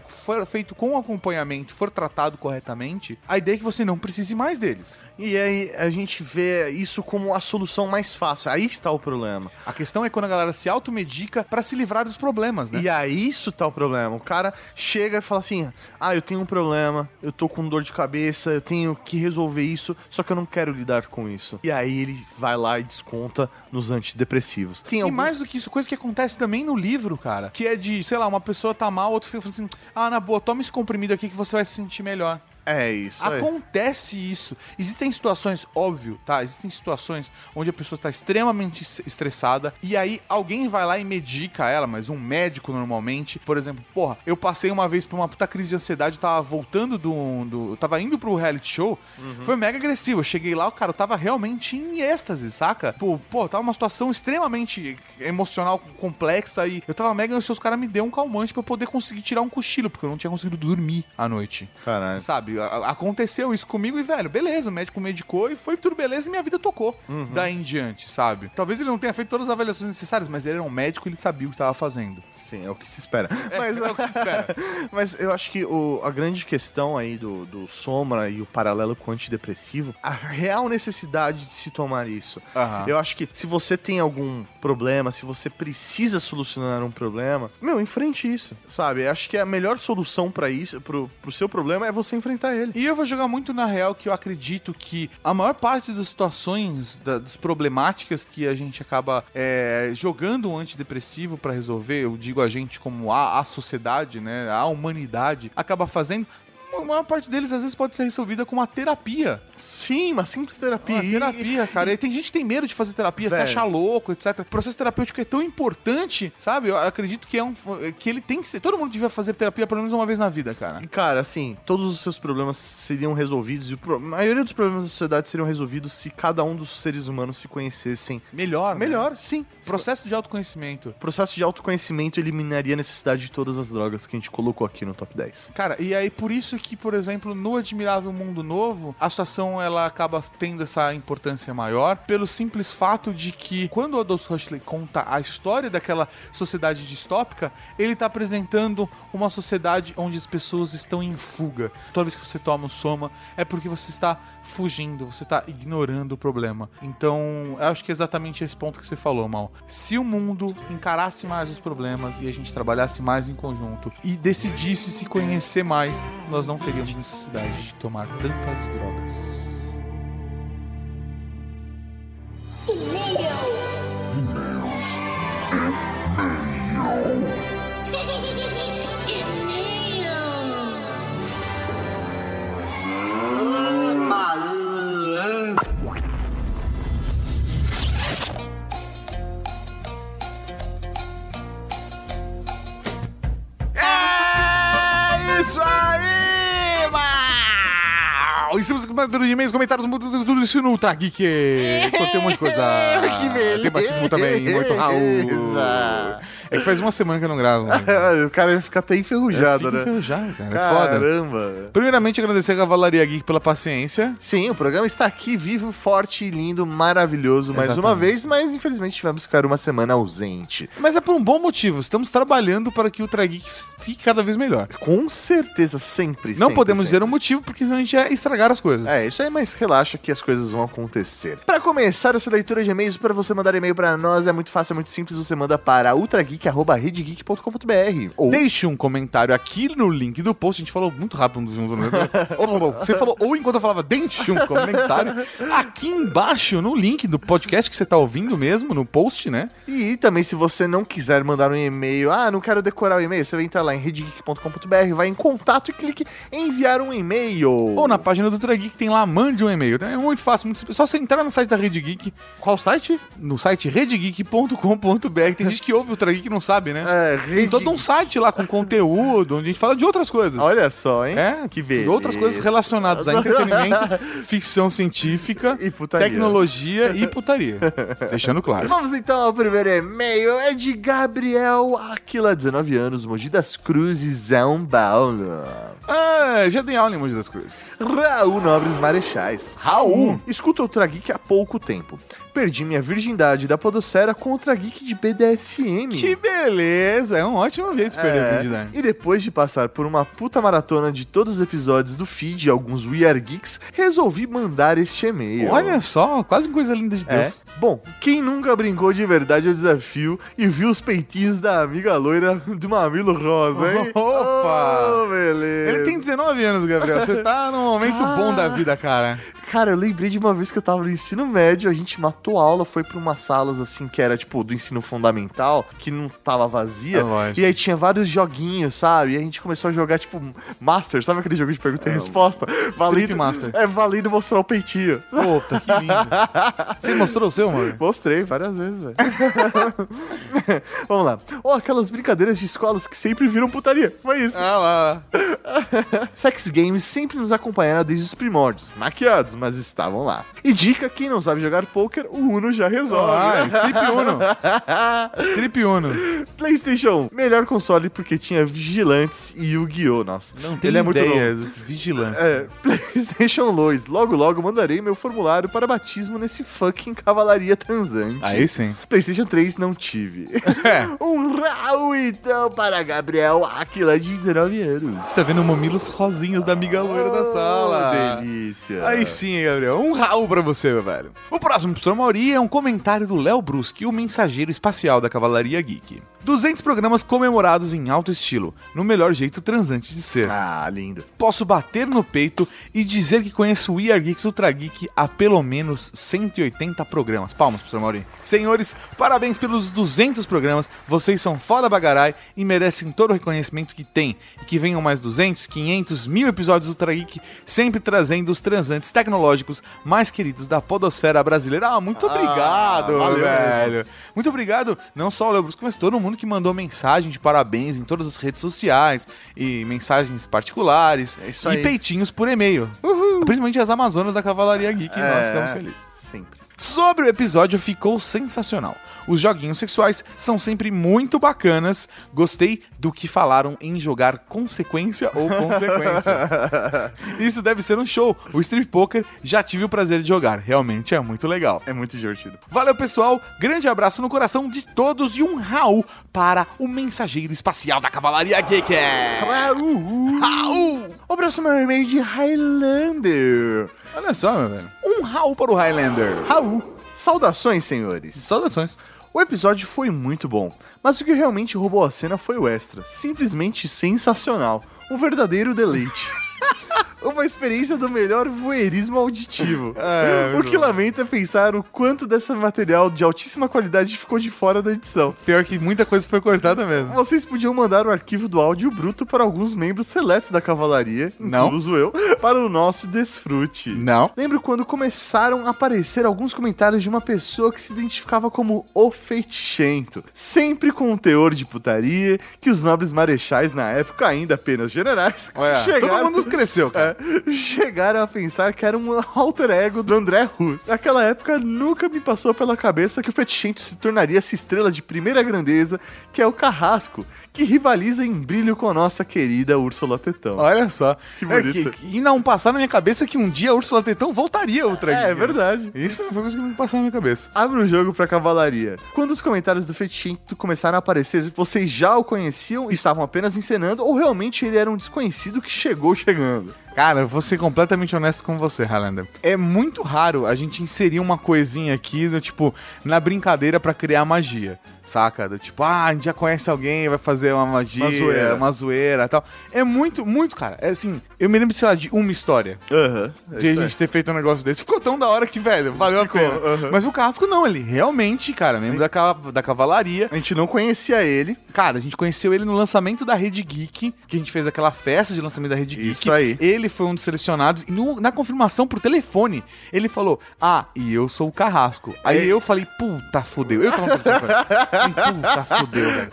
Speaker 3: for feito com acompanhamento, for tratado corretamente, a ideia é que você não precise mais deles.
Speaker 4: e aí a gente vê isso como a solução mais fácil. Aí está o problema.
Speaker 3: A questão é quando a galera se automedica pra se livrar dos problemas, né?
Speaker 4: E aí isso tá o problema. O cara chega e fala assim: "Ah, eu tenho um problema, eu tô com dor de cabeça, eu tenho que resolver isso, só que eu não quero lidar com isso". E aí ele vai lá e desconta nos antidepressivos. Tem
Speaker 3: E
Speaker 4: algum-
Speaker 3: mais do que isso, coisa que acontece também no livro, cara. Que é de, sei lá, uma pessoa tá mal, outro fica falando assim: ah, na boa, toma esse comprimido aqui que você vai se sentir melhor.
Speaker 4: É isso. aí.
Speaker 3: Acontece isso. Existem situações, óbvio, tá? Existem situações onde a pessoa está extremamente es- estressada e aí alguém vai lá e medica ela, mas um médico normalmente, por exemplo, porra, eu passei uma vez por uma puta crise de ansiedade, eu tava voltando do. do eu tava indo pro reality show, foi mega agressivo. Eu cheguei lá, o cara tava realmente em êxtase, saca? Pô, pô, tava uma situação extremamente emocional, complexa e eu tava mega ansioso. O cara me deu um calmante pra eu poder conseguir tirar um cochilo, porque eu não tinha conseguido dormir à noite.
Speaker 4: Caralho.
Speaker 3: Sabe? A- Aconteceu isso comigo e, velho, beleza, o médico medicou e foi tudo beleza e minha vida tocou daí em diante, sabe? Talvez ele não tenha feito todas as avaliações necessárias, mas ele era um médico e ele sabia o que tava fazendo.
Speaker 4: Sim, é o que se espera. Mas,
Speaker 3: é o que se espera.
Speaker 4: mas eu acho que o- a grande questão aí do, do Sombra e o paralelo com o antidepressivo, a real necessidade de se tomar isso.
Speaker 3: Aham.
Speaker 4: Eu acho que se você tem algum problema, se você precisa solucionar um problema, meu, enfrente isso, sabe? Eu acho que a melhor solução pra isso, pro, pro seu problema, é você enfrentar ele.
Speaker 3: E eu vou jogar muito na real que eu acredito que a maior parte das situações, da- das problemáticas que a gente acaba é, jogando um antidepressivo pra resolver, eu digo a gente como a, a sociedade, né, a humanidade, acaba fazendo, a maior parte deles às vezes pode ser resolvida com uma terapia.
Speaker 4: Sim, uma simples terapia.
Speaker 3: Uma terapia, cara. E tem gente que tem medo de fazer terapia,
Speaker 4: Velho.
Speaker 3: se achar louco, etc. O processo terapêutico é tão importante, sabe? Eu acredito que é um. que ele tem que ser. Todo mundo devia fazer terapia pelo menos uma vez na vida, cara.
Speaker 4: E, cara, assim, todos os seus problemas seriam resolvidos e a maioria dos problemas da sociedade seriam resolvidos se cada um dos seres humanos se conhecessem
Speaker 3: Melhor. né?
Speaker 4: melhor, sim.
Speaker 3: Processo de autoconhecimento.
Speaker 4: Processo de autoconhecimento eliminaria a necessidade de todas as drogas que a gente colocou aqui no top 10.
Speaker 3: Cara, e aí por isso que, por exemplo, no Admirável Mundo Novo, a situação ela acaba tendo essa importância maior pelo simples fato de que quando o Aldous Huxley conta a história daquela sociedade distópica, ele tá apresentando uma sociedade onde as pessoas estão em fuga. Toda vez que você toma o soma, é porque você está fugindo, você está ignorando o problema. Então, eu acho que é exatamente esse ponto que você falou, Mal. Se o mundo encarasse mais os problemas e a gente trabalhasse mais em conjunto e decidisse se conhecer mais, nós não teríamos necessidade de tomar tantas drogas. É isso aí, mal! Estamos com de e-mails, comentários, tudo tudo isso no Ultra Geek. Cortei um monte de coisa.
Speaker 4: que
Speaker 3: Tem batismo também, muito Raul.
Speaker 4: Beleza.
Speaker 3: É que faz uma semana que eu não gravo. mano.
Speaker 4: o cara ia ficar até enferrujado,
Speaker 3: Fica
Speaker 4: né?
Speaker 3: enferrujado, cara. É foda.
Speaker 4: Caramba.
Speaker 3: Primeiramente, agradecer a Cavalaria Geek pela paciência.
Speaker 4: Sim, o programa está aqui vivo, forte, lindo, maravilhoso mais uma
Speaker 3: Exatamente.
Speaker 4: vez, mas infelizmente tivemos que ficar uma semana ausente.
Speaker 3: Mas é por um bom motivo. Estamos trabalhando para que o Trageek fique cada vez melhor.
Speaker 4: Com certeza, sempre.
Speaker 3: Não
Speaker 4: sempre,
Speaker 3: podemos
Speaker 4: sempre.
Speaker 3: dizer um motivo, porque senão a gente ia estragar as coisas.
Speaker 4: É, isso aí, mas relaxa que as coisas vão acontecer. Para começar essa leitura de e-mails, para você mandar e-mail para nós, é muito fácil, é muito simples, você manda para ultrageek.redgeek.com.br ou
Speaker 3: Deixe um comentário aqui no link do post. A gente falou muito rápido. Você falou ou enquanto eu falava, deixe um comentário aqui embaixo no link do podcast que você tá ouvindo mesmo, no post, né?
Speaker 4: E também, se você não quiser mandar um e-mail, ah, não quero decorar o e-mail, você vai entrar lá em redgeek.com.br, vai em contato e clique em enviar um e-mail.
Speaker 3: Ou na página do Trageek tem lá, mande um e-mail. É muito fácil, muito simples. Só você entrar no site da Rede Geek,
Speaker 4: Qual site?
Speaker 3: no site redgeek.com.br. Tem gente que ouve o Trageek e não sabe, né?
Speaker 4: É,
Speaker 3: Tem todo um site lá com conteúdo, onde a gente fala de outras coisas.
Speaker 4: Olha só, hein?
Speaker 3: É,
Speaker 4: que beleza.
Speaker 3: Outras coisas relacionadas a entretenimento, ficção científica,
Speaker 4: E putaria.
Speaker 3: tecnologia e putaria. Deixando claro.
Speaker 4: Vamos então ao primeiro e-mail. É de Gabriel Aquila, 19 anos, Mogi das Cruzes, São Paulo.
Speaker 3: Ah, já dei aula em Monte das Cruzes.
Speaker 4: Raul Nobres Marechais.
Speaker 3: Raul?
Speaker 4: Escuto o Ultra Geek há pouco tempo. Perdi minha virgindade da podosfera o Ultra Geek de BDSM.
Speaker 3: Que beleza! É um ótimo jeito de perder a
Speaker 4: É,
Speaker 3: virgindade.
Speaker 4: e depois de passar por uma puta maratona de todos os episódios do feed e alguns We Are Geeks, resolvi mandar este e-mail.
Speaker 3: Olha só, quase coisa linda de
Speaker 4: É.
Speaker 3: Deus.
Speaker 4: Bom, quem nunca brincou de verdade ao desafio e viu os peitinhos da amiga loira do mamilo rosa, hein?
Speaker 3: Opa!
Speaker 4: Oh, beleza!
Speaker 3: Ele tem 19 anos, Gabriel. Você tá num momento
Speaker 4: Ah.
Speaker 3: bom da vida, cara.
Speaker 4: Cara, eu lembrei de uma vez que eu tava no ensino médio, a gente matou aula, foi pra umas salas assim que era tipo do ensino fundamental, que não tava vazia.
Speaker 3: É
Speaker 4: e aí tinha vários joguinhos, sabe? E a gente começou a jogar tipo Master, sabe aquele jogo de pergunta e resposta?
Speaker 3: Strip Master.
Speaker 4: É, valendo mostrar o peitinho.
Speaker 3: Puta, que lindo. Você mostrou o seu, mano?
Speaker 4: Mostrei várias vezes, velho. Vamos lá. Ou aquelas brincadeiras de escolas que sempre viram putaria. Foi isso.
Speaker 3: Ah lá.
Speaker 4: Sex games sempre nos acompanharam desde os primórdios. Maquiados, mas estavam lá. E dica, quem não sabe jogar poker, o Uno já resolve.
Speaker 3: Ah, Strip Uno. Strip Uno.
Speaker 4: PlayStation 1, melhor console porque tinha Vigilantes e Yu-Gi-Oh! Nossa,
Speaker 3: Não tem
Speaker 4: ele é muito
Speaker 3: ideia.
Speaker 4: louco.
Speaker 3: Vigilante.
Speaker 4: É, PlayStation 2. Logo, logo mandarei meu formulário para batismo nesse fucking cavalaria transante.
Speaker 3: Aí sim.
Speaker 4: PlayStation 3 não tive.
Speaker 3: É.
Speaker 4: um Raul então para Gabriel Aquila de 19 anos.
Speaker 3: Você tá vendo mamilos rosinhos da amiga loira da sala.
Speaker 4: Oh, delícia.
Speaker 3: Aí sim, Gabriel. Um Raul pra você, meu velho. O próximo, professor Mauri, é um comentário do Léo Bruschi, o mensageiro espacial da Cavalaria Geek. 200 programas comemorados em alto estilo, no melhor jeito transante de ser.
Speaker 4: Ah, lindo.
Speaker 3: Posso bater no peito e dizer que conheço o We Are Geeks Ultra Geek há pelo menos 180 programas. Palmas, professor Mauri. Senhores, parabéns pelos 200 programas. Vocês são foda bagarai e merecem todo o reconhecimento que têm. E que venham mais 200, 500, mil episódios do Ultra Geek, sempre trazendo os transantes tecnológicos mais queridos da podosfera brasileira. Ah, muito
Speaker 4: Ah,
Speaker 3: obrigado,
Speaker 4: valeu
Speaker 3: velho. Muito obrigado, não só o Léo Brusco, mas todo mundo que mandou mensagem de parabéns em todas as redes sociais e mensagens particulares
Speaker 4: É
Speaker 3: e peitinhos por e-mail. Principalmente as Amazonas da Cavalaria Geek, nós
Speaker 4: É.
Speaker 3: ficamos felizes. Sobre o episódio ficou sensacional. Os joguinhos sexuais são sempre muito bacanas. Gostei do que falaram em jogar consequência ou consequência. Isso deve ser um show. O Strip Poker já tive o prazer de jogar. Realmente é muito legal.
Speaker 4: É muito divertido.
Speaker 3: Valeu, pessoal. Grande abraço no coração de todos e um Raul para o mensageiro espacial da Cavalaria Geek.
Speaker 4: Raul.
Speaker 3: Raul!
Speaker 4: O próximo é um e-mail de Highlander.
Speaker 3: Olha só, meu velho. Um Raul para o Highlander.
Speaker 4: Raul. Saudações, senhores.
Speaker 3: Saudações.
Speaker 4: O episódio foi muito bom, mas o que realmente roubou a cena foi o extra. Simplesmente sensacional. Um verdadeiro deleite. Uma experiência do melhor voyeurismo auditivo.
Speaker 3: É,
Speaker 4: o que lamento é pensar o quanto desse material de altíssima qualidade ficou de fora da edição.
Speaker 3: Pior que muita coisa foi cortada mesmo.
Speaker 4: Vocês podiam mandar o arquivo do áudio bruto para alguns membros seletos da cavalaria,
Speaker 3: Não.
Speaker 4: incluso eu, para o nosso desfrute.
Speaker 3: Não.
Speaker 4: Lembro quando começaram a aparecer alguns comentários de uma pessoa que se identificava como o fetichento, sempre com um teor de putaria que os nobres marechais na época, ainda apenas generais,
Speaker 3: Olha,
Speaker 4: chegaram,
Speaker 3: todo mundo cresceu, cara.
Speaker 4: cara, chegaram a pensar que era um alter ego do André Russo. Naquela época, nunca me passou pela cabeça que o Fetichento se tornaria essa estrela de primeira grandeza, que é o Carrasco, que rivaliza em brilho com a nossa querida Úrsula Tetão.
Speaker 3: Olha só.
Speaker 4: Que
Speaker 3: É
Speaker 4: bonito.
Speaker 3: que- e não passar na minha cabeça que um dia a Úrsula Tetão voltaria outra
Speaker 4: É, é verdade.
Speaker 3: Isso não foi coisa que não passou na minha cabeça.
Speaker 4: Abre o jogo pra cavalaria. Quando os comentários do Fetinto começaram a aparecer, vocês já o conheciam e estavam apenas encenando, ou realmente ele era um desconhecido que chegou chegando? funcionando.
Speaker 3: Cara, eu vou ser completamente honesto com você, Highlander. É muito raro a gente inserir uma coisinha aqui, do, tipo, na brincadeira pra criar magia. Saca? Do tipo, ah, a gente já conhece alguém, vai fazer uma magia,
Speaker 4: Uma zoeira.
Speaker 3: uma zoeira e tal. É muito, muito, cara. É assim, eu me lembro, sei lá, de uma história.
Speaker 4: Aham. é
Speaker 3: de a gente ter feito um negócio desse. Ficou tão da hora que, velho, valeu
Speaker 4: Ficou,
Speaker 3: a pena.
Speaker 4: aham.
Speaker 3: Mas o Casco não, ele realmente, cara, membro da, ca- da cavalaria.
Speaker 4: A gente não conhecia ele.
Speaker 3: Cara, a gente conheceu ele no lançamento da Rede Geek, que a gente fez aquela festa de lançamento da Rede Geek.
Speaker 4: Isso aí.
Speaker 3: Ele foi um dos selecionados. E no- na confirmação por telefone, ele falou: Ah, e eu sou o Carrasco. Aí
Speaker 4: Aí-
Speaker 3: eu falei: Puta, fudeu. Eu tava no telefone. Puta, fudeu, velho.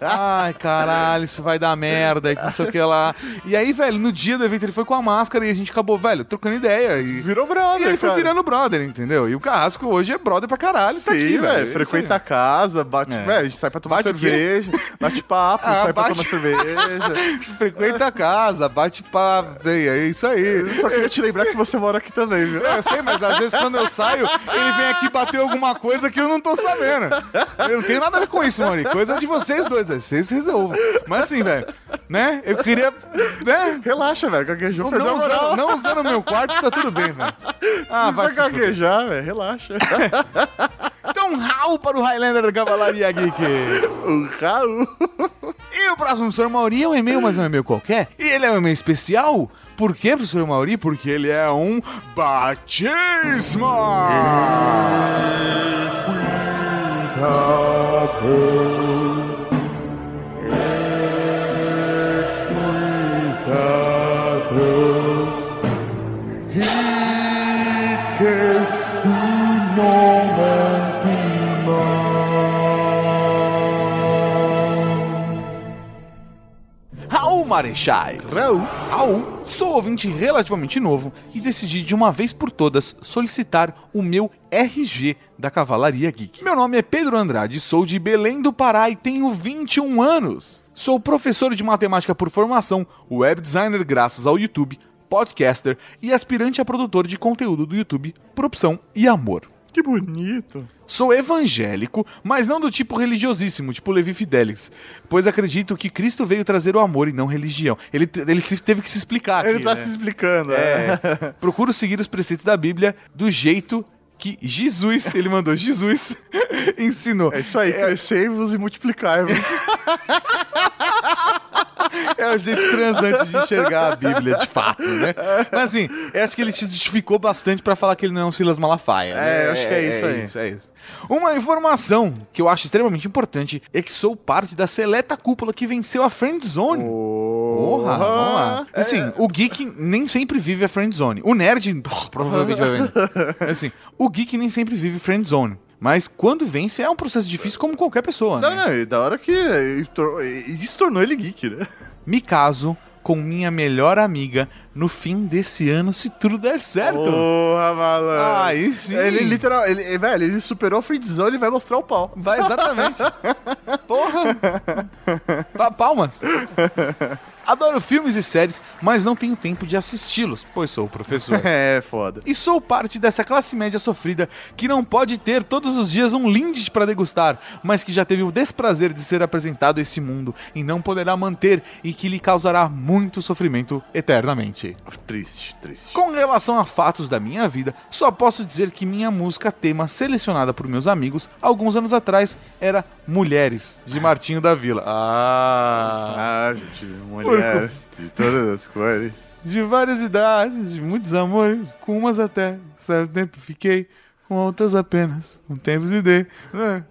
Speaker 3: Ai, caralho, isso vai dar merda e não sei o que lá. E aí, velho, no dia do evento ele foi com a máscara e a gente acabou, velho, trocando ideia. E,
Speaker 4: Virou
Speaker 3: e
Speaker 4: brother,
Speaker 3: ele foi
Speaker 4: cara.
Speaker 3: virando brother, entendeu? E o Carrasco hoje é brother pra caralho. tá
Speaker 4: Sim,
Speaker 3: aqui,
Speaker 4: velho.
Speaker 3: Isso
Speaker 4: Frequenta a casa, bate.
Speaker 3: É.
Speaker 4: velho, a gente sai pra tomar
Speaker 3: Bate
Speaker 4: cerveja, bate papo,
Speaker 3: Ah,
Speaker 4: sai pra
Speaker 3: bate-
Speaker 4: tomar cerveja.
Speaker 3: Frequenta a casa, bate papo, é isso aí.
Speaker 4: Só queria te lembrar que você mora aqui também, viu?
Speaker 3: É, eu sei, mas às vezes quando eu saio, ele vem aqui bater alguma coisa que eu não tô sabendo. Eu não tenho nada a ver com isso, Maurício. Coisa de vocês dois, aí vocês resolvam. Mas assim, velho, né? Eu queria. Né?
Speaker 4: Relaxa, velho. Gaguejou,
Speaker 3: Não,
Speaker 4: moral.
Speaker 3: usando, não usando o meu quarto, tá tudo bem, velho. Ah,
Speaker 4: Não
Speaker 3: vai
Speaker 4: vai gaguejar, velho. Relaxa.
Speaker 3: Então, Raul para o Highlander da Cavalaria Geek.
Speaker 4: o Raul.
Speaker 3: E o próximo professor Mauri é um e-mail, mas é um e-mail qualquer. E ele é um e-mail especial. Por quê, professor Mauri? Porque ele é um batismo! Marechais.
Speaker 4: Raul.
Speaker 3: Raul, sou ouvinte relativamente novo e decidi de uma vez por todas solicitar o meu RG da Cavalaria Geek. Meu nome é Pedro Andrade, sou de Belém do Pará e tenho 21 anos. Sou professor de matemática por formação, web designer graças ao YouTube, podcaster e aspirante a produtor de conteúdo do YouTube por opção e amor.
Speaker 4: Que bonito.
Speaker 3: Sou evangélico, mas não do tipo religiosíssimo, tipo Levi Fidelix, pois acredito que Cristo veio trazer o amor e não religião. Ele, ele teve que se explicar
Speaker 4: Ele
Speaker 3: aqui,
Speaker 4: tá
Speaker 3: né?
Speaker 4: se explicando,
Speaker 3: É,
Speaker 4: é.
Speaker 3: procuro seguir os preceitos da Bíblia do jeito que Jesus, ele mandou Jesus, ensinou.
Speaker 4: É isso aí, crescei-vos e multiplicai-vos.
Speaker 3: É o jeito transante de enxergar a Bíblia, de fato, né? Mas assim, eu acho que ele se justificou bastante pra falar que ele não é um Silas Malafaia. né?
Speaker 4: É, eu acho que é isso aí.
Speaker 3: É isso, é isso. Uma informação que eu acho extremamente importante é que sou parte da seleta cúpula que venceu a Friend Zone. Porra, vamos lá. Assim, o geek nem sempre vive a friend zone. O nerd provavelmente vai vender. Assim, o geek nem sempre vive friend zone. Mas quando vence é um processo difícil como qualquer pessoa,
Speaker 4: Não,
Speaker 3: né?
Speaker 4: não, e da hora que isso tornou ele geek, né?
Speaker 3: Me caso com minha melhor amiga no fim desse ano, se tudo der certo.
Speaker 4: Porra, malandro.
Speaker 3: Aí sim.
Speaker 4: Ele literal, ele, velho, ele superou a friendzone e vai mostrar o pau.
Speaker 3: Vai exatamente. Porra. Pa- Palmas. Adoro filmes e séries, mas não tenho tempo de assisti-los, pois sou professor.
Speaker 4: É, foda.
Speaker 3: E sou parte dessa classe média sofrida que não pode ter todos os dias um Lindt para degustar, mas que já teve o desprazer de ser apresentado a esse mundo e não poderá manter e que lhe causará muito sofrimento eternamente.
Speaker 4: Triste, triste.
Speaker 3: Com relação a fatos da minha vida, só posso dizer que minha música tema selecionada por meus amigos alguns anos atrás era Mulheres, de Martinho da Vila. Ah,
Speaker 4: Ah, gente, mulheres de todas as cores.
Speaker 3: de várias idades, de muitos amores, com umas até certo tempo fiquei, com outras apenas, um tempo se dei. né?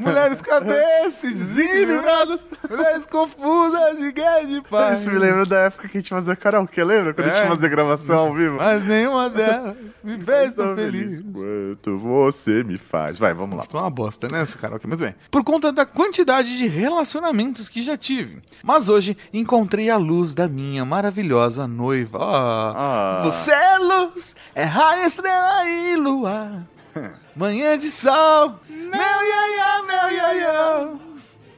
Speaker 3: Mulheres cabeças desequilibradas, mulheres confusas de guerra e de paz.
Speaker 4: Isso me lembra da época que a gente fazia karaokê, lembra? Quando a
Speaker 3: É.
Speaker 4: gente fazia gravação ao vivo.
Speaker 3: Mas nenhuma delas me fez tão feliz.
Speaker 4: quanto você me faz. Vai, vamos lá.
Speaker 3: Ficou uma bosta, né, esse karaokê? Mas bem. Por conta da quantidade de relacionamentos que já tive. Mas hoje encontrei a luz da minha maravilhosa noiva. Ah,
Speaker 4: Ah.
Speaker 3: Você é luz, é raio, estrela e lua. Manhã de sol, meu iaia, meu.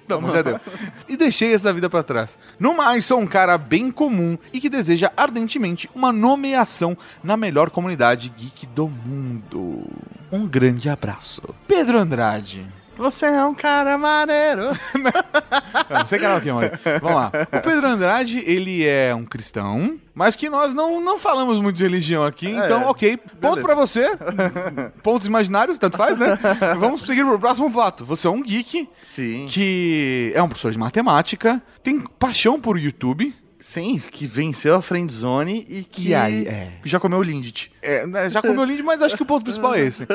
Speaker 3: Tá bom, já deu. E deixei essa vida pra trás. No mais, sou um cara bem comum e que deseja ardentemente uma nomeação na melhor comunidade geek do mundo. Um grande abraço. Pedro Andrade.
Speaker 4: Você é um cara maneiro.
Speaker 3: Não, sem karaokê, mano. Vamos lá. O Pedro Andrade, ele é um cristão, mas que nós não, não falamos muito de religião aqui, então, ok. Ponto pra você. Pontos imaginários, tanto faz, né? Vamos seguir pro próximo fato. Você é um geek
Speaker 4: Sim.
Speaker 3: que é um professor de matemática, tem paixão por YouTube.
Speaker 4: Sim, que venceu a friendzone e que
Speaker 3: E aí, é.
Speaker 4: já comeu o Lindt.
Speaker 3: É, né, já comeu lindo, mas acho que o ponto principal é esse.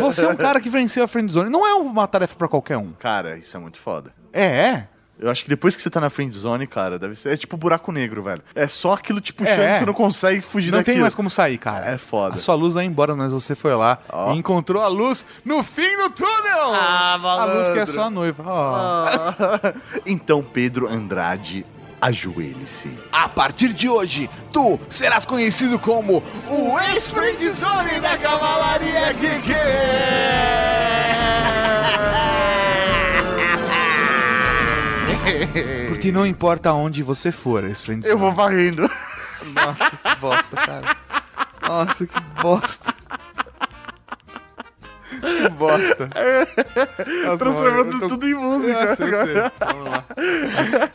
Speaker 3: Você é um cara que venceu a friendzone. Não é uma tarefa pra qualquer um.
Speaker 4: Cara, isso é muito foda.
Speaker 3: É, é.
Speaker 4: Eu acho que depois que você tá na friendzone, cara, deve ser é tipo buraco negro, velho. É só aquilo te puxando
Speaker 3: É.
Speaker 4: e você não consegue fugir
Speaker 3: Não
Speaker 4: daquilo.
Speaker 3: tem mais como sair, cara.
Speaker 4: É foda.
Speaker 3: A sua luz vai embora, mas você foi lá
Speaker 4: Ó.
Speaker 3: e encontrou a luz no fim do túnel!
Speaker 4: Ah,
Speaker 3: a luz que é
Speaker 4: malandro.
Speaker 3: só a noiva.
Speaker 4: Ah. então, Pedro Andrade, ajoelhe-se.
Speaker 3: A partir de hoje, tu serás conhecido como o ex-friendzone da Cavalaria Geek! Porque não importa onde você for, ex-friendzone.
Speaker 4: Eu vou varrendo.
Speaker 3: Nossa, que bosta, cara. Nossa, que bosta. Que bosta. Nossa,
Speaker 4: Transformando
Speaker 3: tô-
Speaker 4: tudo em música.
Speaker 3: Nossa, eu sei. Vamos lá.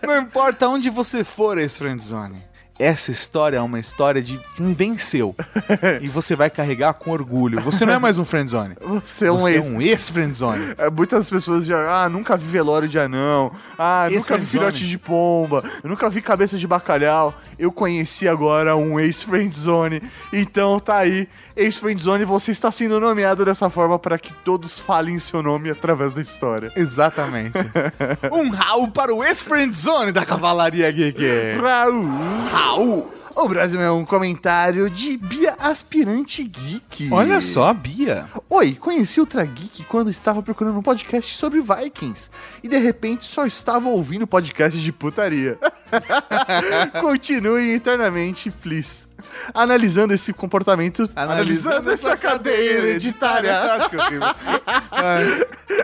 Speaker 3: Não importa onde você for, ex-friendzone. Essa história é uma história de quem venceu. e você vai carregar com orgulho. Você não é mais um friendzone.
Speaker 4: Você é um
Speaker 3: você
Speaker 4: ex.
Speaker 3: é um ex-friendzone.
Speaker 4: É, Muitas pessoas já, ah, nunca vi velório de anão, ah, nunca vi filhote de pomba, eu nunca vi cabeça de bacalhau. Eu conheci agora um ex-friendzone. Então tá aí, ex-friendzone, você está sendo nomeado dessa forma para que todos falem seu nome através da história.
Speaker 3: Exatamente. um Raul para o ex-friendzone da Cavalaria Geek.
Speaker 4: Raul.
Speaker 3: Raul.
Speaker 4: O Brasil é um comentário de Bia Aspirante Geek.
Speaker 3: Olha só, Bia.
Speaker 4: Oi, conheci Ultra Geek quando estava procurando um podcast sobre Vikings e de repente só estava ouvindo podcast de putaria. Continue eternamente, please. Analisando esse comportamento, analisando, essa cadeia hereditária,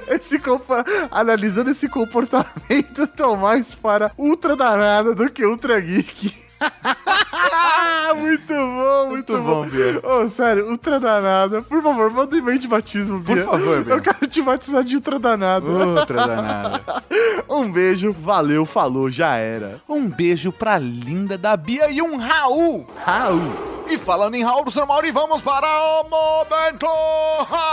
Speaker 4: esse compa- analisando esse comportamento, tô mais para ultra danada do que ultra geek. muito bom, muito,
Speaker 3: Muito bom, Bia.
Speaker 4: Ô, sério, ultra danada. Por favor, manda um e-mail de batismo,
Speaker 3: Por
Speaker 4: Bia.
Speaker 3: favor, Bia.
Speaker 4: Eu quero te batizar de ultra danada.
Speaker 3: Outra danada.
Speaker 4: Um beijo, valeu, falou, já era.
Speaker 3: Um beijo pra linda da Bia e um Raul.
Speaker 4: Raul.
Speaker 3: E falando em Raul, professor Mauri, vamos para o Momento Raul!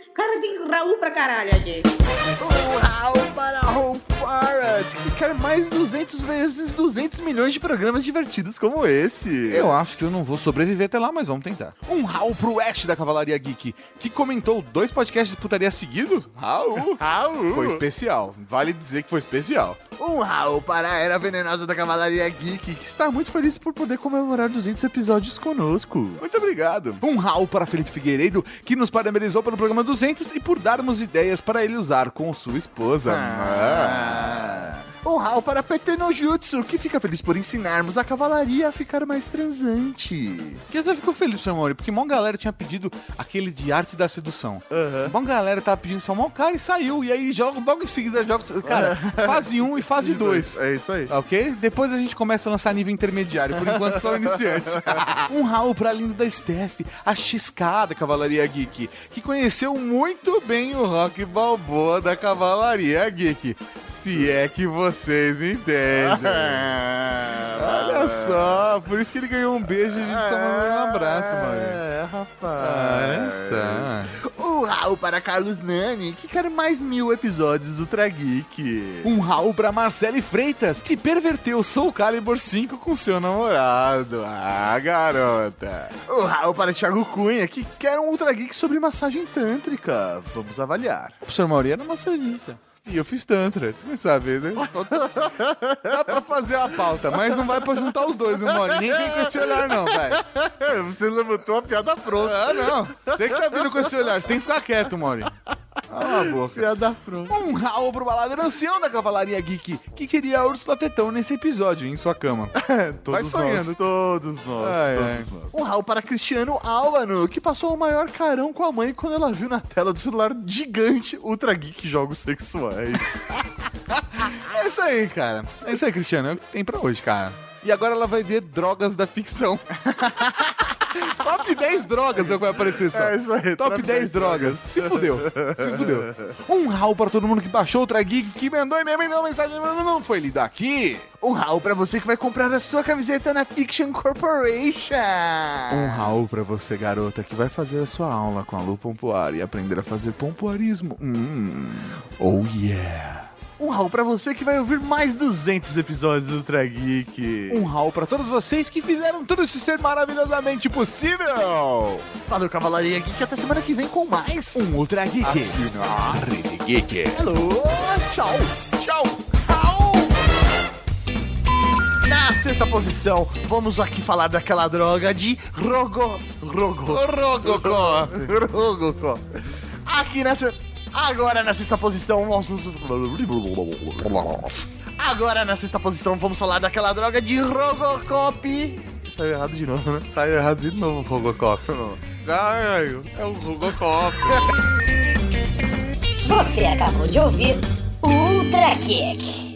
Speaker 1: Cara, tem Raul pra caralho aqui.
Speaker 4: O Raul para Raul Farad, que quer mais 200 vezes 200 milhões de programas divertidos como esse.
Speaker 3: Eu acho que eu não vou sobreviver até lá, mas vamos tentar. Um Raul pro Ash da Cavalaria Geek, que comentou dois podcasts de putaria seguidos. Raul!
Speaker 4: Raul.
Speaker 3: Foi especial. Vale dizer que foi especial.
Speaker 4: Um Raul para a Era Venenosa da Cavalaria Geek, que está muito feliz por poder comemorar 200 episódios conosco.
Speaker 3: Muito obrigado. Um Raul para Felipe Figueiredo, que nos parabenizou pelo programa 200 e por darmos ideias para ele usar com sua esposa. Ah.
Speaker 4: Um Raul para PT no Jutsu, que fica feliz por ensinarmos a cavalaria a ficar mais transante.
Speaker 3: Que até ficou feliz, seu amor, porque mó galera tinha pedido aquele de arte da sedução.
Speaker 4: Aham.
Speaker 3: Mó galera tava pedindo só mó cara e saiu. E aí joga logo em seguida joga. Cara, fase 1 um e fase 2.
Speaker 4: É isso aí.
Speaker 3: Ok? Depois a gente começa a lançar nível intermediário, por enquanto só iniciante. um Raul pra linda da Steph, a Xiscada Cavalaria Geek, que conheceu muito bem o Rock Balboa da Cavalaria Geek. Se é que vocês me entendem. Olha só, por isso que ele ganhou um beijo e a gente só mandou um abraço, mano.
Speaker 4: É, rapaz.
Speaker 3: Olha só.
Speaker 4: Um Raul para Carlos Nani, que quer mais mil episódios do Ultra Geek.
Speaker 3: Um Raul pra Marcele Freitas, que perverteu Soul Calibur 5 com seu namorado. Ah, garota.
Speaker 4: Um Raul para Thiago Cunha, que quer um Ultra Geek sobre massagem tântrica. Vamos avaliar.
Speaker 3: O professor Mauri era massagista. E eu fiz Tantra, tu não sabe, né? Dá pra fazer a pauta, mas não vai pra juntar os dois, viu, Mauri? Nem vem com esse olhar, não, velho.
Speaker 4: Você levantou a piada pronta.
Speaker 3: Ah, não. Você que tá vindo com esse olhar, você tem que ficar quieto, Mauri. Cala a boca.
Speaker 4: Piada pronta.
Speaker 3: Um Raul pro baladeiro ancião da Cavalaria Geek, que queria a Úrsula Tetão nesse episódio, em sua cama.
Speaker 4: Todos
Speaker 3: sonhando.
Speaker 4: nós, todos nós,
Speaker 3: Ai,
Speaker 4: todos
Speaker 3: ai.
Speaker 4: nós. Um Raul para Cristiano Álvaro, que passou o maior carão com a mãe quando ela viu na tela do celular gigante Ultra Geek Jogos Sexuais.
Speaker 3: É isso aí, cara. É isso aí, Cristiano. É o que tem pra hoje, cara. E agora ela vai ver drogas da ficção. Top 10 drogas é vai aparecer só.
Speaker 4: É isso aí,
Speaker 3: Top
Speaker 4: top
Speaker 3: 10
Speaker 4: 10
Speaker 3: drogas. Se fudeu. Se fudeu. Um rau pra todo mundo que baixou o Ultra Geek, que mandou e me mandou uma mensagem, mas não foi lido aqui.
Speaker 4: Um Raul para você que vai comprar a sua camiseta na Fiction Corporation.
Speaker 3: Um Raul pra você, garota, que vai fazer a sua aula com a Lu Pompoar e aprender a fazer pompoarismo. Hum. Oh yeah.
Speaker 4: Um Raul pra você que vai ouvir mais 200 episódios do Ultra Geek.
Speaker 3: Um Raul pra todos vocês que fizeram tudo isso ser maravilhosamente possível.
Speaker 4: Valeu, Cavalaria Geek. Até semana que vem com mais.
Speaker 3: Um Ultra Geek.
Speaker 4: Aqui
Speaker 3: na Rede Geek.
Speaker 4: Hello, tchau.
Speaker 3: Tchau.
Speaker 4: Na sexta posição, vamos aqui falar daquela droga de Rogo... Rogo...
Speaker 3: Robocop.
Speaker 4: Rogocó. Aqui nessa... Agora na sexta posição, vamos... Agora na sexta posição, vamos falar daquela droga de Robocop. Saiu errado de novo, né?
Speaker 3: Saiu errado de novo, Robocop. Ai, é o Robocop.
Speaker 5: Você acabou de ouvir o Ultra Kick.